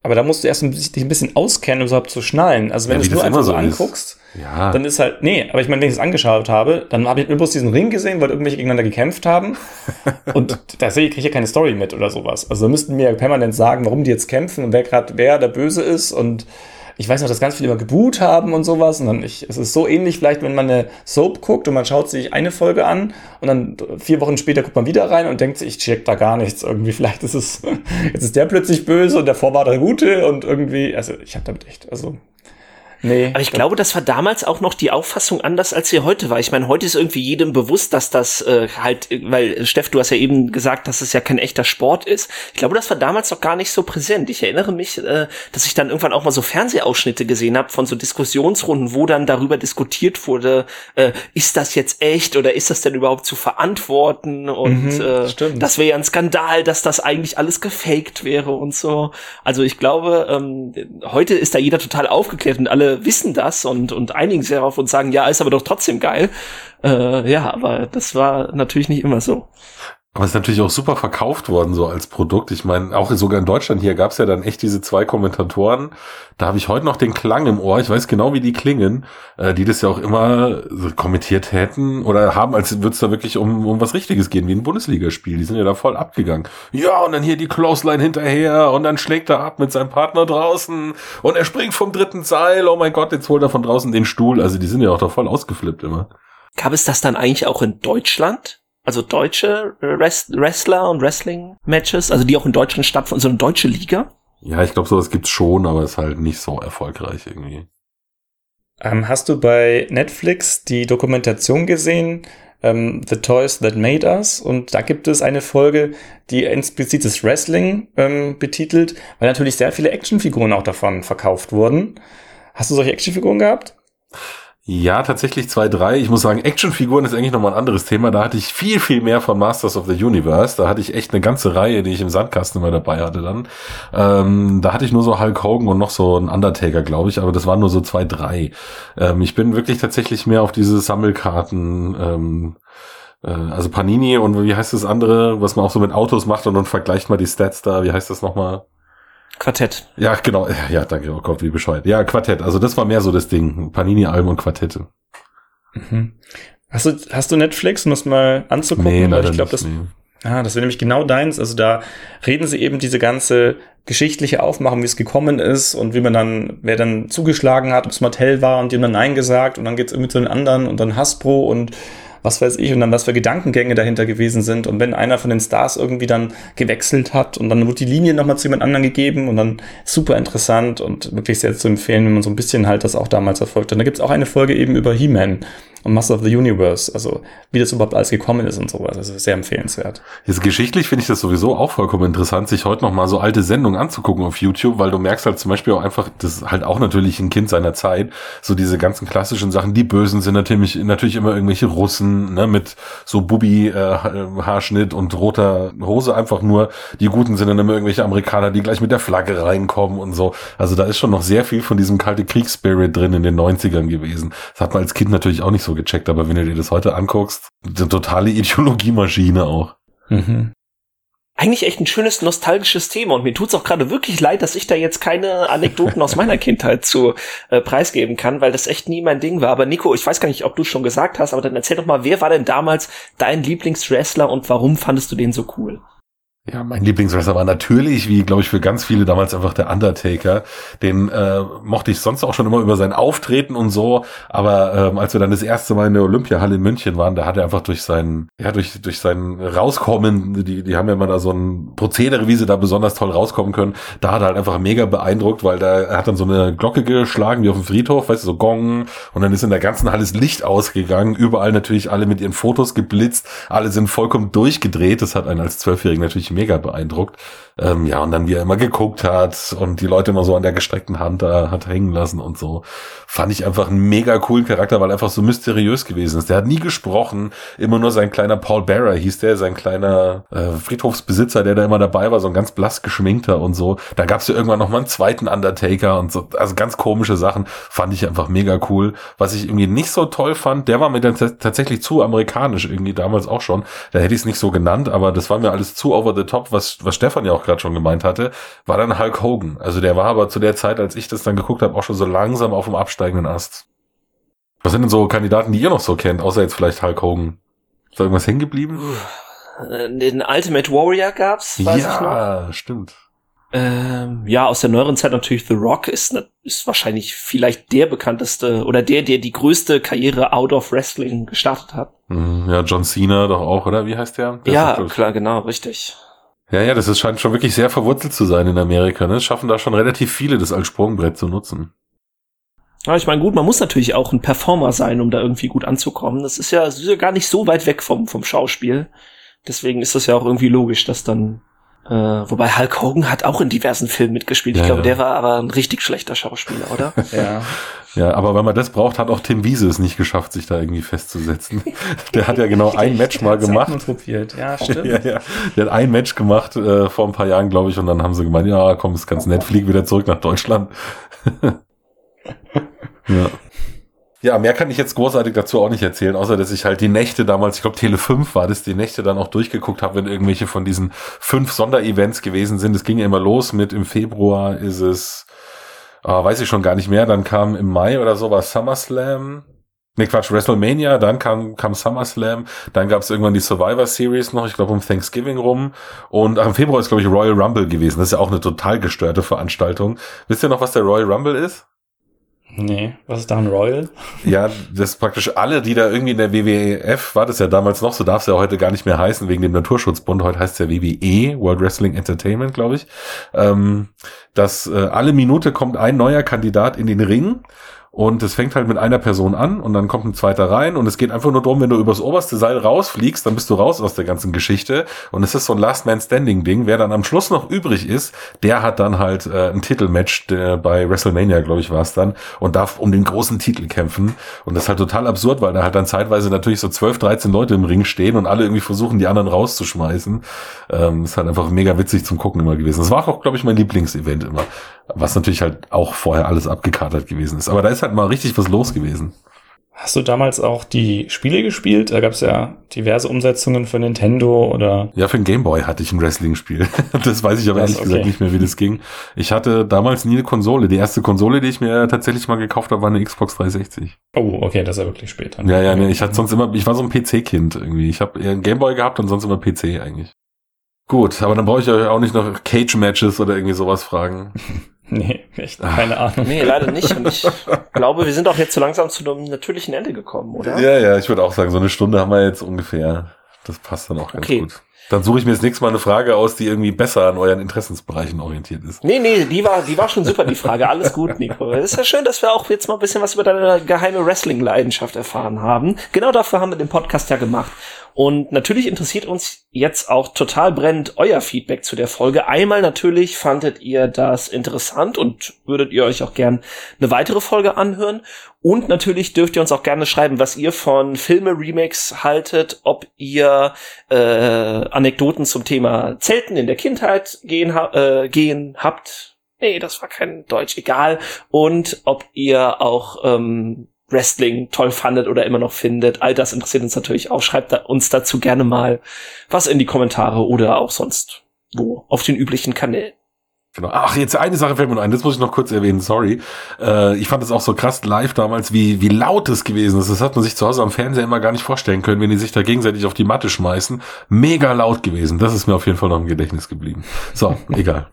Aber da musst du erst dich ein bisschen auskennen, um überhaupt zu schnallen. Also wenn ja, du es nur einfach so anguckst, ja. dann ist halt, nee, aber ich meine, wenn ich es angeschaut habe, dann habe ich bloß diesen Ring gesehen, weil irgendwelche gegeneinander gekämpft haben. und da sehe ich, kriege ich ja keine Story mit oder sowas. Also da müssten mir permanent sagen, warum die jetzt kämpfen und wer gerade wer der Böse ist und ich weiß noch, dass ganz viele immer geboot haben und sowas. Und dann ich, es ist so ähnlich, vielleicht, wenn man eine Soap guckt und man schaut sich eine Folge an und dann vier Wochen später guckt man wieder rein und denkt sich, ich check da gar nichts. Irgendwie, vielleicht ist es, jetzt ist der plötzlich böse und davor war der Gute und irgendwie, also ich habe damit echt, also Nee. Aber ich glaube, das war damals auch noch die Auffassung anders, als sie heute war. Ich meine, heute ist irgendwie jedem bewusst, dass das äh, halt, weil Steff, du hast ja eben gesagt, dass es ja kein echter Sport ist. Ich glaube, das war damals noch gar nicht so präsent. Ich erinnere mich, äh, dass ich dann irgendwann auch mal so Fernsehausschnitte gesehen habe von so Diskussionsrunden, wo dann darüber diskutiert wurde, äh, ist das jetzt echt oder ist das denn überhaupt zu verantworten? Und mhm, äh, das wäre ja ein Skandal, dass das eigentlich alles gefaked wäre und so. Also ich glaube, ähm, heute ist da jeder total aufgeklärt und alle wissen das und, und einigen sich darauf und sagen, ja, ist aber doch trotzdem geil. Äh, ja, aber das war natürlich nicht immer so. Aber es ist natürlich auch super verkauft worden, so als Produkt. Ich meine, auch sogar in Deutschland hier gab es ja dann echt diese zwei Kommentatoren. Da habe ich heute noch den Klang im Ohr. Ich weiß genau, wie die klingen, äh, die das ja auch immer kommentiert hätten oder haben, als würde es da wirklich um, um was Richtiges gehen, wie ein Bundesligaspiel. Die sind ja da voll abgegangen. Ja, und dann hier die Clothesline hinterher und dann schlägt er ab mit seinem Partner draußen und er springt vom dritten Seil. Oh mein Gott, jetzt holt er von draußen den Stuhl. Also die sind ja auch da voll ausgeflippt immer. Gab es das dann eigentlich auch in Deutschland? Also deutsche Wrestler und Wrestling-Matches, also die auch in Deutschland stattfinden, so eine deutsche Liga? Ja, ich glaube, sowas gibt's schon, aber ist halt nicht so erfolgreich irgendwie. Ähm, hast du bei Netflix die Dokumentation gesehen, ähm, The Toys That Made Us? Und da gibt es eine Folge, die explizites Wrestling ähm, betitelt, weil natürlich sehr viele Actionfiguren auch davon verkauft wurden. Hast du solche Actionfiguren gehabt? Ja, tatsächlich zwei, drei. Ich muss sagen, Actionfiguren ist eigentlich nochmal ein anderes Thema. Da hatte ich viel, viel mehr von Masters of the Universe. Da hatte ich echt eine ganze Reihe, die ich im Sandkasten immer dabei hatte dann. Ähm, da hatte ich nur so Hulk Hogan und noch so ein Undertaker, glaube ich, aber das waren nur so zwei, drei. Ähm, ich bin wirklich tatsächlich mehr auf diese Sammelkarten, ähm, äh, also Panini und wie heißt das andere, was man auch so mit Autos macht und dann vergleicht mal die Stats da. Wie heißt das nochmal? Quartett. Ja, genau. Ja, danke. Oh Gott, wie bescheuert. Ja, Quartett. Also das war mehr so das Ding. Panini-Alben und Quartette. Mhm. Hast du, hast du Netflix, um das mal anzugucken? Nee, leider ich glaube, das, nee. ah, das wäre nämlich genau deins. Also da reden sie eben diese ganze geschichtliche Aufmachung, wie es gekommen ist und wie man dann, wer dann zugeschlagen hat, ob es Mattel war und die haben dann Nein gesagt und dann geht's irgendwie zu den anderen und dann Hasbro und was weiß ich, und dann was für Gedankengänge dahinter gewesen sind. Und wenn einer von den Stars irgendwie dann gewechselt hat und dann wurde die Linie nochmal zu jemand anderem gegeben und dann super interessant und wirklich sehr zu empfehlen, wenn man so ein bisschen halt das auch damals erfolgt. Und da gibt's auch eine Folge eben über He-Man und Master of the Universe, also wie das überhaupt alles gekommen ist und sowas. Also sehr empfehlenswert. Jetzt geschichtlich finde ich das sowieso auch vollkommen interessant, sich heute noch mal so alte Sendungen anzugucken auf YouTube, weil du merkst halt zum Beispiel auch einfach, das ist halt auch natürlich ein Kind seiner Zeit, so diese ganzen klassischen Sachen, die Bösen sind natürlich, natürlich immer irgendwelche Russen, ne, mit so Bubi-Haarschnitt äh, und roter Hose einfach nur. Die Guten sind dann immer irgendwelche Amerikaner, die gleich mit der Flagge reinkommen und so. Also da ist schon noch sehr viel von diesem kalte Kriegsspirit drin in den 90ern gewesen. Das hat man als Kind natürlich auch nicht so so gecheckt, aber wenn du dir das heute anguckst, eine totale Ideologiemaschine auch. Mhm. Eigentlich echt ein schönes nostalgisches Thema und mir tut's auch gerade wirklich leid, dass ich da jetzt keine Anekdoten aus meiner Kindheit zu äh, preisgeben kann, weil das echt nie mein Ding war. Aber Nico, ich weiß gar nicht, ob du schon gesagt hast, aber dann erzähl doch mal, wer war denn damals dein Lieblingswrestler und warum fandest du den so cool? Ja, mein Lieblingswrestler war natürlich, wie glaube ich für ganz viele damals einfach der Undertaker. Den äh, mochte ich sonst auch schon immer über sein Auftreten und so. Aber ähm, als wir dann das erste Mal in der Olympiahalle in München waren, da hat er einfach durch sein, ja durch durch sein Rauskommen, die die haben ja immer da so ein Prozedere, wie sie da besonders toll rauskommen können. Da hat er halt einfach mega beeindruckt, weil da er hat dann so eine Glocke geschlagen wie auf dem Friedhof, weißt du, so Gong. Und dann ist in der ganzen Halle das Licht ausgegangen. Überall natürlich alle mit ihren Fotos geblitzt. Alle sind vollkommen durchgedreht. Das hat einen als Zwölfjährigen natürlich mega beeindruckt. Ähm, ja, und dann wie er immer geguckt hat und die Leute immer so an der gestreckten Hand da hat hängen lassen und so. Fand ich einfach einen mega coolen Charakter, weil er einfach so mysteriös gewesen ist. Der hat nie gesprochen, immer nur sein kleiner Paul Bearer hieß der, sein kleiner äh, Friedhofsbesitzer, der da immer dabei war, so ein ganz blass geschminkter und so. Da gab's ja irgendwann noch mal einen zweiten Undertaker und so, also ganz komische Sachen, fand ich einfach mega cool. Was ich irgendwie nicht so toll fand, der war mir dann tatsächlich zu amerikanisch irgendwie damals auch schon. Da hätte ich es nicht so genannt, aber das war mir alles zu over the top, was, was Stefan ja auch gerade schon gemeint hatte, war dann Hulk Hogan. Also der war aber zu der Zeit, als ich das dann geguckt habe, auch schon so langsam auf dem absteigenden Ast. Was sind denn so Kandidaten, die ihr noch so kennt, außer jetzt vielleicht Hulk Hogan? Ist da irgendwas hängen geblieben? Den Ultimate Warrior gab's, weiß ja, ich noch. Ja, stimmt. Ähm, ja, aus der neueren Zeit natürlich The Rock ist, ne, ist wahrscheinlich vielleicht der bekannteste oder der, der die größte Karriere out of Wrestling gestartet hat. Mhm, ja, John Cena doch auch, oder? Wie heißt der? der ja, klar, genau, richtig. Ja, ja, das ist, scheint schon wirklich sehr verwurzelt zu sein in Amerika. Ne? schaffen da schon relativ viele, das als Sprungbrett zu nutzen. Ja, ich meine, gut, man muss natürlich auch ein Performer sein, um da irgendwie gut anzukommen. Das ist ja, das ist ja gar nicht so weit weg vom, vom Schauspiel. Deswegen ist das ja auch irgendwie logisch, dass dann äh, wobei Hulk Hogan hat auch in diversen Filmen mitgespielt. Ich ja, glaube, ja. der war aber ein richtig schlechter Schauspieler, oder? ja. Ja, aber wenn man das braucht, hat auch Tim Wiese es nicht geschafft, sich da irgendwie festzusetzen. Der hat ja genau ein Match mal gemacht. Ja, stimmt. ja, ja. Der hat ein Match gemacht äh, vor ein paar Jahren, glaube ich, und dann haben sie gemeint, ja, komm, ist ganz nett, flieg wieder zurück nach Deutschland. ja. Ja, mehr kann ich jetzt großartig dazu auch nicht erzählen, außer dass ich halt die Nächte damals, ich glaube Tele 5 war das, die Nächte dann auch durchgeguckt habe, wenn irgendwelche von diesen fünf Sonderevents gewesen sind. Es ging ja immer los mit im Februar ist es, äh, weiß ich schon gar nicht mehr, dann kam im Mai oder so war SummerSlam. Ne, Quatsch, WrestleMania, dann kam, kam SummerSlam, dann gab es irgendwann die Survivor Series noch, ich glaube um Thanksgiving rum. Und ach, im Februar ist, glaube ich, Royal Rumble gewesen. Das ist ja auch eine total gestörte Veranstaltung. Wisst ihr noch, was der Royal Rumble ist? Nee, was ist da ein Royal? Ja, das praktisch alle, die da irgendwie in der WWF, war das ja damals noch, so darf es ja heute gar nicht mehr heißen, wegen dem Naturschutzbund, heute heißt es ja WWE, World Wrestling Entertainment, glaube ich, ähm, dass äh, alle Minute kommt ein neuer Kandidat in den Ring und es fängt halt mit einer Person an und dann kommt ein zweiter rein und es geht einfach nur darum, wenn du übers oberste Seil rausfliegst, dann bist du raus aus der ganzen Geschichte. Und es ist so ein Last Man Standing Ding. Wer dann am Schluss noch übrig ist, der hat dann halt äh, ein Titelmatch der bei WrestleMania, glaube ich, war es dann, und darf um den großen Titel kämpfen. Und das ist halt total absurd, weil da halt dann zeitweise natürlich so 12, 13 Leute im Ring stehen und alle irgendwie versuchen, die anderen rauszuschmeißen. Ähm, ist halt einfach mega witzig zum Gucken immer gewesen. Das war auch, glaube ich, mein Lieblingsevent immer. Was natürlich halt auch vorher alles abgekatert gewesen ist. Aber da ist halt mal richtig was los gewesen. Hast du damals auch die Spiele gespielt? Da gab es ja diverse Umsetzungen für Nintendo oder. Ja, für den Gameboy hatte ich ein Wrestling-Spiel. das weiß ich aber ehrlich okay. gesagt nicht mehr, wie das ging. Ich hatte damals nie eine Konsole. Die erste Konsole, die ich mir tatsächlich mal gekauft habe, war eine Xbox 360. Oh, okay, das ist ja wirklich später. Ja, ja, nee, ich hatte sonst immer, ich war so ein PC-Kind irgendwie. Ich habe eher einen Gameboy gehabt und sonst immer PC eigentlich. Gut, aber dann brauche ich euch auch nicht noch Cage-Matches oder irgendwie sowas fragen. Nee, echt keine Ahnung. Nee, leider nicht. Und ich glaube, wir sind auch jetzt so langsam zu einem natürlichen Ende gekommen, oder? Ja, ja, ich würde auch sagen, so eine Stunde haben wir jetzt ungefähr. Das passt dann auch ganz okay. gut. Dann suche ich mir das nächste Mal eine Frage aus, die irgendwie besser an euren Interessensbereichen orientiert ist. Nee, nee, die war, die war schon super, die Frage. Alles gut, Nico. Es ist ja schön, dass wir auch jetzt mal ein bisschen was über deine geheime Wrestling-Leidenschaft erfahren haben. Genau dafür haben wir den Podcast ja gemacht. Und natürlich interessiert uns jetzt auch total brennend euer Feedback zu der Folge. Einmal natürlich fandet ihr das interessant und würdet ihr euch auch gern eine weitere Folge anhören. Und natürlich dürft ihr uns auch gerne schreiben, was ihr von Filme-Remakes haltet, ob ihr äh, Anekdoten zum Thema Zelten in der Kindheit gehen, äh, gehen habt. Nee, das war kein Deutsch, egal. Und ob ihr auch ähm, Wrestling toll fandet oder immer noch findet. All das interessiert uns natürlich auch. Schreibt da uns dazu gerne mal was in die Kommentare oder auch sonst wo auf den üblichen Kanälen. Genau. Ach, jetzt eine Sache fällt mir ein, das muss ich noch kurz erwähnen, sorry. Äh, ich fand es auch so krass live damals, wie, wie laut es gewesen ist. Das hat man sich zu Hause am Fernseher immer gar nicht vorstellen können, wenn die sich da gegenseitig auf die Matte schmeißen. Mega laut gewesen. Das ist mir auf jeden Fall noch im Gedächtnis geblieben. So, egal.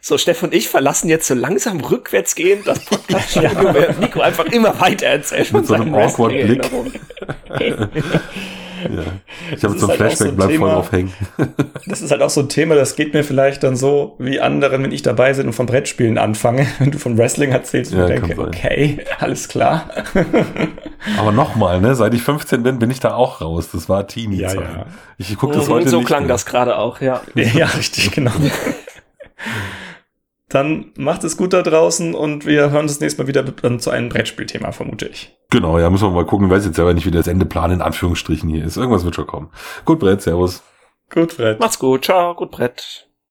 So, Steff und ich verlassen jetzt so langsam rückwärts gehen das Podcast-Studio, ja. Nico einfach immer weiter erzählt mit so einem awkward Blick. ja. Ich habe so ein halt Flashback, so bleib Thema, voll drauf hängen. das ist halt auch so ein Thema, das geht mir vielleicht dann so wie anderen, wenn ich dabei bin und von Brettspielen anfange. Wenn du von Wrestling erzählst und ja, denke, okay, alles klar. Aber nochmal, ne, seit ich 15 bin, bin ich da auch raus. Das war Teenie-Zeit. Ja, ja. Ich gucke das heute so nicht klang mehr. das gerade auch, ja. Ja, richtig, genau. Dann macht es gut da draußen und wir hören uns das nächste Mal wieder dann zu einem Brettspielthema, vermute ich. Genau, ja, müssen wir mal gucken. Ich weiß jetzt selber nicht, wie das Endeplan in Anführungsstrichen hier ist. Irgendwas wird schon kommen. Gut, Brett, servus. Gut, Brett. Macht's gut, ciao, gut, Brett.